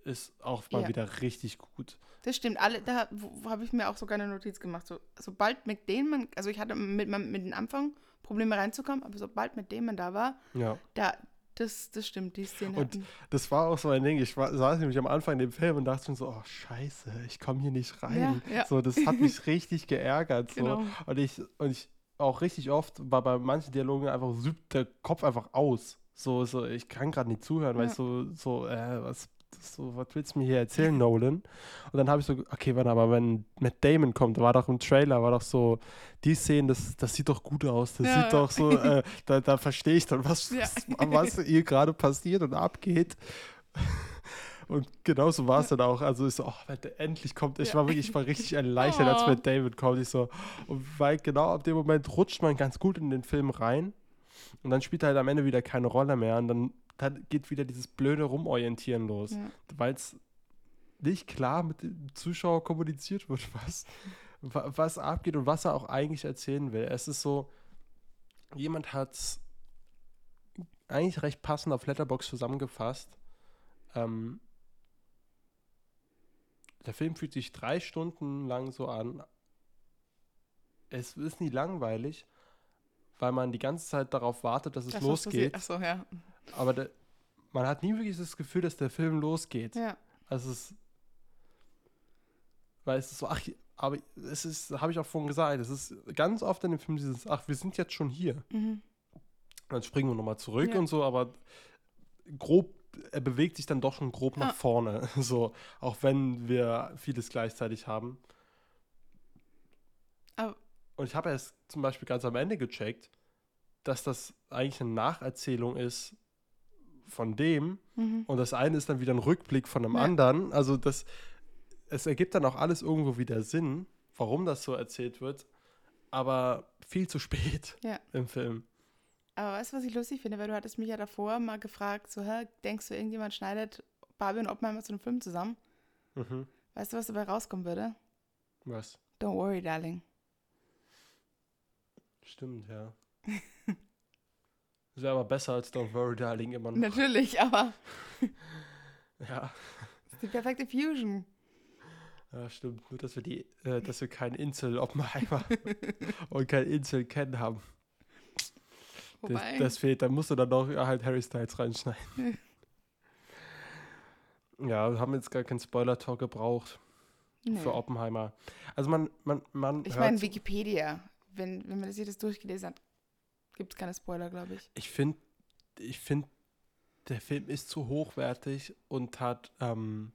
ist auch mal Ja. wieder richtig gut. Das stimmt. Alle, da habe ich mir auch sogar eine Notiz gemacht. So, sobald mit denen man, also ich hatte mit, mit dem Anfang Probleme reinzukommen, aber sobald mit dem man da war, Ja. da, das, das stimmt, die Szene. Und hatten- das war auch so ein Ding. Ich war, saß nämlich am Anfang in dem Film und dachte mir so, oh scheiße, ich komme hier nicht rein. Ja, ja. So, das hat mich richtig geärgert. So. Genau. Und ich, und ich auch richtig oft war bei manchen Dialogen einfach so der Kopf einfach aus. So, so ich kann gerade nicht zuhören, weil ich so, so, äh, was, so, was willst du mir hier erzählen, Nolan? Und dann habe ich so, okay, warte, aber wenn Matt Damon kommt, war doch im Trailer, war doch so, die Szenen, das, das sieht doch gut aus. Das Ja. sieht doch so, äh, da, da verstehe ich dann, was, Ja. was, was hier gerade passiert und abgeht. Und genauso war es dann auch. Also ich so, oh, wenn der endlich kommt. Ich Ja. war wirklich, ich war richtig erleichtert, als Oh. Matt David kommt. Ich so, und weil genau ab dem Moment rutscht man ganz gut in den Film rein. Und dann spielt er halt am Ende wieder keine Rolle mehr. Und dann, dann geht wieder dieses blöde Rumorientieren los. Ja. Weil es nicht klar mit dem Zuschauer kommuniziert wird, was, wa- was abgeht und was er auch eigentlich erzählen will. Es ist so, jemand hat es eigentlich recht passend auf Letterbox zusammengefasst. Ähm, der Film fühlt sich drei Stunden lang so an. Es ist nie langweilig, weil man die ganze Zeit darauf wartet, dass es Das, losgeht. Achso, ja. Aber der, man hat nie wirklich das Gefühl, dass der Film losgeht. Ja. Also es ist, weil es ist so, ach, aber es ist, habe ich auch vorhin gesagt, es ist ganz oft in dem Film dieses, ach, wir sind jetzt schon hier. Mhm. Dann springen wir nochmal zurück Ja. und so, aber grob, er bewegt sich dann doch schon grob nach Ah. vorne. So, auch wenn wir vieles gleichzeitig haben. Aber- und ich habe erst zum Beispiel ganz am Ende gecheckt, dass das eigentlich eine Nacherzählung ist von dem, Mhm. und das eine ist dann wieder ein Rückblick von einem Ja. anderen. Also das, es ergibt dann auch alles irgendwo wieder Sinn, warum das so erzählt wird, aber viel zu spät Ja. im Film. Aber weißt du, was ich lustig finde? Weil du hattest mich ja davor mal gefragt, so, hä, denkst du, irgendjemand schneidet Barbie und Oppenheimer zu einem Film zusammen? Mhm. Weißt du, was dabei rauskommen würde? Was? Don't worry, darling. Stimmt, ja. Ist ja aber besser als Don't Worry Darling immer noch. Natürlich, aber Ja, das ist die perfekte Fusion. ja, stimmt. Nur, dass wir die, äh, dass wir keinen Insel Oppenheimer und keinen Insel Ken haben. Das, Wobei, das fehlt. Da musst du dann noch halt Harry Styles reinschneiden. ja, wir haben jetzt gar keinen Spoiler-Talk gebraucht nee. für Oppenheimer. Also man, man, man Ich meine, Wikipedia, wenn, wenn man das jedes durchgelesen hat, gibt es keine Spoiler, glaube ich. ich finde, ich finde, der Film ist zu hochwertig und hat ähm,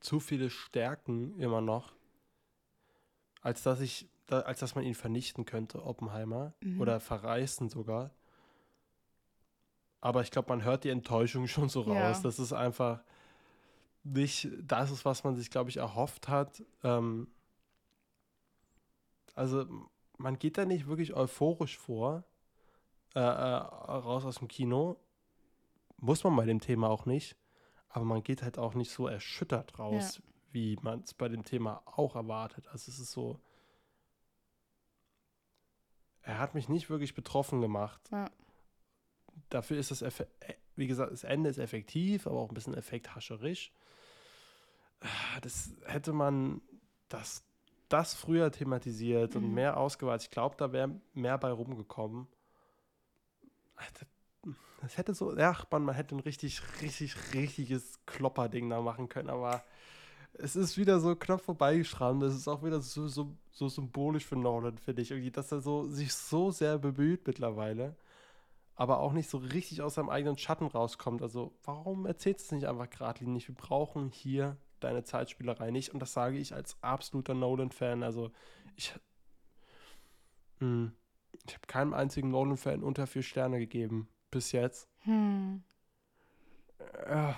zu viele Stärken immer noch, als dass ich, als dass man ihn vernichten könnte, Oppenheimer, Mhm. oder verreißen sogar. Aber ich glaube, man hört die Enttäuschung schon so raus. Ja. Das ist einfach nicht das ist, was man sich, glaube ich, erhofft hat. Ähm, also man geht da nicht wirklich euphorisch vor, äh, äh, raus aus dem Kino. Muss man bei dem Thema auch nicht. Aber man geht halt auch nicht so erschüttert raus, wie man es bei dem Thema auch erwartet. Also es ist so, er hat mich nicht wirklich betroffen gemacht. Ja. Dafür ist das, äh, wie gesagt, das Ende ist effektiv, aber auch ein bisschen effekthascherisch. Ah, Das hätte man das, das früher thematisiert und Mhm. mehr ausgeweitet. Ich glaube, da wäre mehr bei rumgekommen. Das hätte so, ja, man, man hätte ein richtig, richtig, richtiges Klopperding da machen können, aber es ist wieder so knapp vorbeigeschrammt. Es ist auch wieder so, so, so symbolisch für Nolan, finde ich. Irgendwie, dass er so, sich so sehr bemüht mittlerweile, aber auch nicht so richtig aus seinem eigenen Schatten rauskommt. Also, warum erzählst du es nicht einfach geradlinig? Wir brauchen hier deine Zeitspielerei nicht. Und das sage ich als absoluter Nolan-Fan. Also, ich. Hm, ich habe keinem einzigen Nolan-Fan unter vier Sterne gegeben. Bis jetzt. Hm. Äh,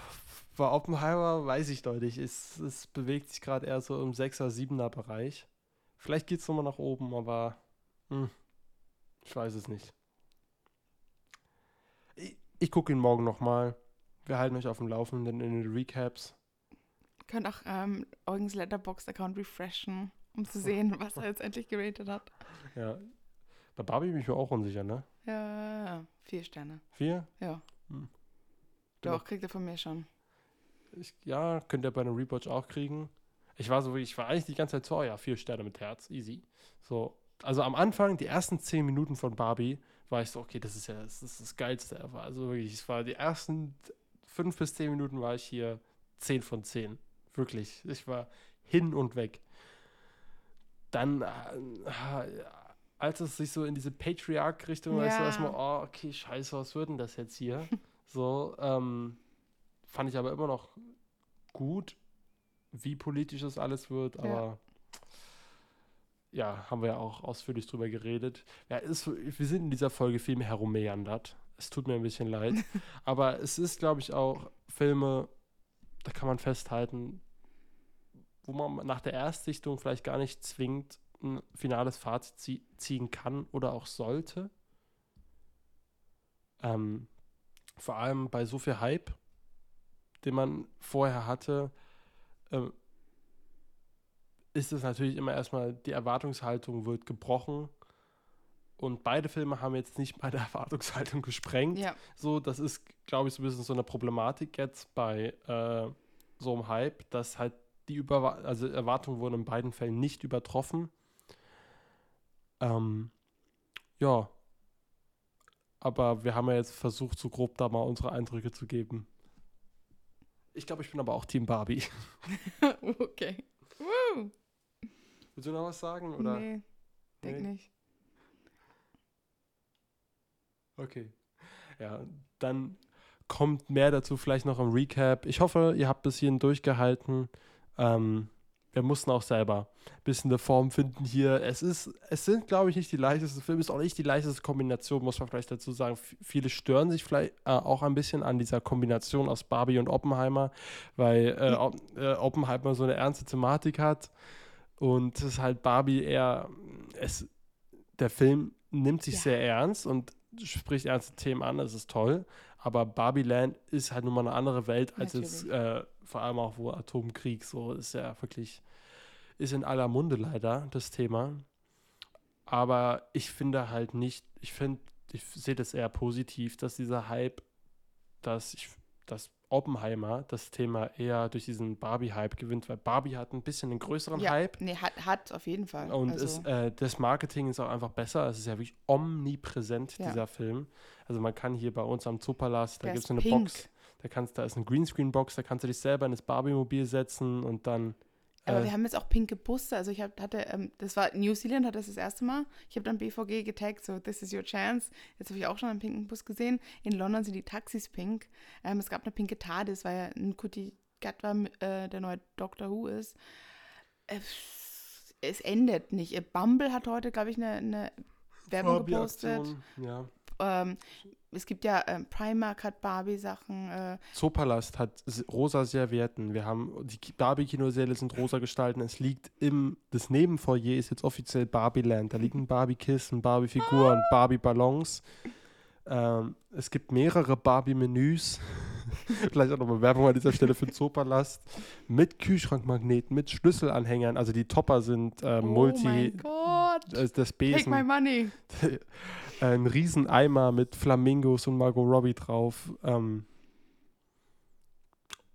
bei Oppenheimer weiß ich deutlich. Es, es bewegt sich gerade eher so im 6er, 7er Bereich. Vielleicht geht es nochmal nach oben, aber hm, ich weiß es nicht. Ich, ich gucke ihn morgen nochmal. Wir halten euch auf dem Laufenden in den Recaps. Könnt auch ähm, Eugens Letterboxd-Account refreshen, um zu sehen, was er jetzt endlich geratet hat. Ja. Bei Barbie bin ich mir auch unsicher, ne? Ja, vier Sterne. Vier? Ja. Hm. Doch, kriegt er von mir schon. Ich, ja, könnt ihr bei einem Rewatch auch kriegen. Ich war so, ich war eigentlich die ganze Zeit so, oh ja, vier Sterne mit Herz, easy. So, also am Anfang, die ersten zehn Minuten von Barbie, war ich so, okay, das ist ja das, ist das Geilste ever. Also wirklich, es war die ersten fünf bis zehn Minuten war ich hier zehn von zehn. Wirklich. Ich war hin und weg. Dann, äh, als es sich so in diese Patriarch-Richtung, weißt du, Ja. erstmal, oh, okay, scheiße, was wird denn das jetzt hier? so, ähm, fand ich aber immer noch gut, wie politisch das alles wird, Ja. aber ja, haben wir ja auch ausführlich drüber geredet. Ja, ist, wir sind in dieser Folge viel mehr herummeandert. Es tut mir ein bisschen leid. aber es ist, glaube ich, auch Filme, da kann man festhalten, wo man nach der Erstsichtung vielleicht gar nicht zwingend ein finales Fazit zie ziehen kann oder auch sollte. Ähm, vor allem bei so viel Hype, den man vorher hatte, ähm, ist es natürlich immer erstmal, die Erwartungshaltung wird gebrochen. Und beide Filme haben jetzt nicht meine Erwartungshaltung gesprengt. Ja, So, das ist, glaube ich, so ein bisschen so eine Problematik jetzt bei äh, so einem Hype, dass halt die Über also Erwartungen wurden in beiden Fällen nicht übertroffen. Ähm, ja. Aber wir haben ja jetzt versucht, so grob da mal unsere Eindrücke zu geben. Ich glaube, ich bin aber auch Team Barbie. okay. Woo. Willst du noch was sagen? Oder? Nee, denk Nee? nicht. Okay. Ja, dann kommt mehr dazu vielleicht noch im Recap. Ich hoffe, ihr habt bis hierhin durchgehalten. Ähm, wir mussten auch selber ein bisschen eine Form finden hier. Es ist, es sind, glaube ich, nicht die leichtesten Filme, ist auch nicht die leichteste Kombination, muss man vielleicht dazu sagen. V viele stören sich vielleicht äh, auch ein bisschen an dieser Kombination aus Barbie und Oppenheimer, weil äh, Op äh, Oppenheimer so eine ernste Thematik hat und es ist halt Barbie eher, es, der Film nimmt sich Ja. sehr ernst und spricht ernste Themen an, das ist toll. Aber Barbieland ist halt nun mal eine andere Welt als jetzt, äh, vor allem auch wo Atomkrieg so ist ja wirklich, ist in aller Munde leider das Thema. Aber ich finde halt nicht, ich finde, ich sehe das eher positiv, dass dieser Hype, dass ich, dass Oppenheimer das Thema eher durch diesen Barbie-Hype gewinnt, weil Barbie hat ein bisschen einen größeren Ja, Hype. nee, hat, hat auf jeden Fall. Und also, ist, äh, das Marketing ist auch einfach besser. Es ist ja wirklich omnipräsent, Ja. dieser Film. Also man kann hier bei uns am Zoopalast, da gibt es eine pink. Box, da kannst, da ist eine Greenscreen-Box, da kannst du dich selber in das Barbie-Mobil setzen und dann. Aber äh, wir haben jetzt auch pinke Busse. Also ich hab, hatte, ähm, das war New Zealand, hat das das erste Mal. Ich habe dann BVG getaggt, so this is your chance. Jetzt habe ich auch schon einen pinken Bus gesehen. In London sind die Taxis pink. Ähm, es gab eine pinke TARDIS, weil ja ein Kuti Gatwa äh, der neue Doctor Who ist. Äh, es endet nicht. Äh, Bumble hat heute, glaube ich, eine, eine Werbung gepostet. Ja. Ähm, es gibt ja, ähm, Primark hat Barbie-Sachen. Äh, Zoopalast hat rosa Servietten. Wir haben, die Ki- Barbie-Kinosäle sind rosa gestalten. Es liegt im, das Nebenfoyer ist jetzt offiziell Barbieland. Da liegen Barbie-Kissen, Barbie-Figuren, Barbie-Ballons. Ähm, es gibt mehrere Barbie-Menüs. Vielleicht auch nochmal Werbung an dieser Stelle für den Zoopalast. Mit Kühlschrankmagneten, mit Schlüsselanhängern. Also die Topper sind äh, Multi. Oh mein Gott. äh, das Take Besen. my money. ein Rieseneimer mit Flamingos und Margot Robbie drauf. Ähm,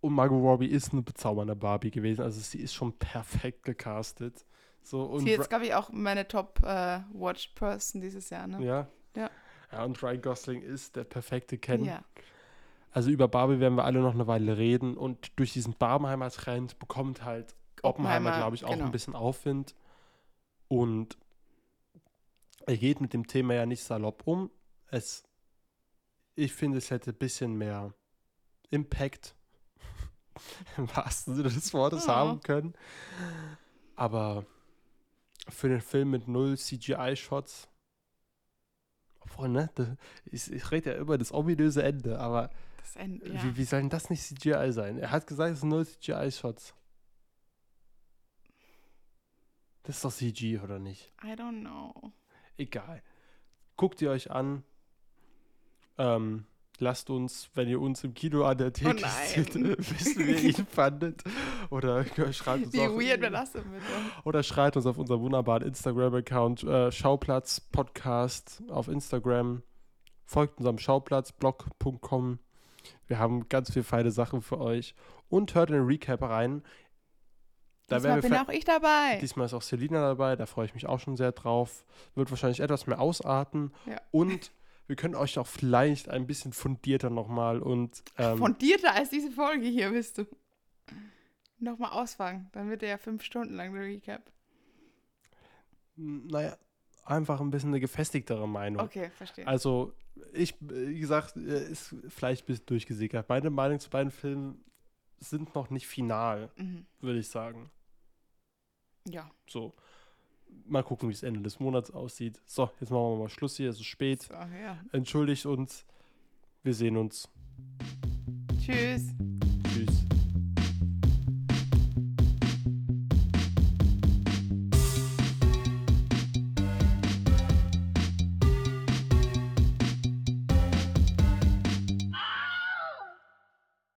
und Margot Robbie ist eine bezaubernde Barbie gewesen. Also sie ist schon perfekt gecastet. So, und Sie ist, glaube ich, auch meine Top-Watched Person dieses Jahr, ne? ja. Ja. Ja, und Ryan Gosling ist der perfekte Ken. Ja. Also über Barbie werden wir alle noch eine Weile reden und durch diesen Barbenheimer-Trend bekommt halt Oppenheimer, Oppenheimer, glaube ich, auch genau. ein bisschen Aufwind. Und er geht mit dem Thema ja nicht salopp um. Es, ich finde, es hätte ein bisschen mehr Impact im wahrsten Sinne des Wortes Ja. haben können. Aber für den Film mit null CGI-Shots, obwohl, ne, das, ich, ich rede ja über das ominöse Ende, aber Das Ende, ja. wie, wie soll denn das nicht CGI sein? Er hat gesagt, es sind null CGI-Shots. Das ist doch CG, oder nicht? I don't know. Egal. Guckt ihr euch an. Ähm, lasst uns, wenn ihr uns im Kino an der Theke Oh seht, äh, wissen, wie ihr ihn fandet. Oder schreibt uns Wie auf, weird wäre das denn oder schreibt uns auf unserem wunderbaren Instagram-Account äh, Schauplatz Podcast auf Instagram. Folgt unserem Schauplatzblog.com. Wir haben ganz viele feine Sachen für euch. Und hört in den Recap rein. Da Diesmal bin auch ich dabei. Diesmal ist auch Selina dabei, da freue ich mich auch schon sehr drauf. Wird wahrscheinlich etwas mehr ausarten. Ja. Und wir können euch auch vielleicht ein bisschen fundierter nochmal und ähm, Fundierter als diese Folge hier bist du. Nochmal ausfangen. Dann wird der ja fünf Stunden lang der Recap. naja, einfach ein bisschen eine gefestigtere Meinung. Okay, verstehe. Also, ich, wie gesagt, äh, ist vielleicht ein bisschen durchgesickert. Meine Meinung zu beiden Filmen sind noch nicht final, Mhm. würde ich sagen. Ja. So. Mal gucken, wie es Ende des Monats aussieht. So, jetzt machen wir mal Schluss hier, es ist spät. So, ja. Entschuldigt uns. Wir sehen uns. Tschüss.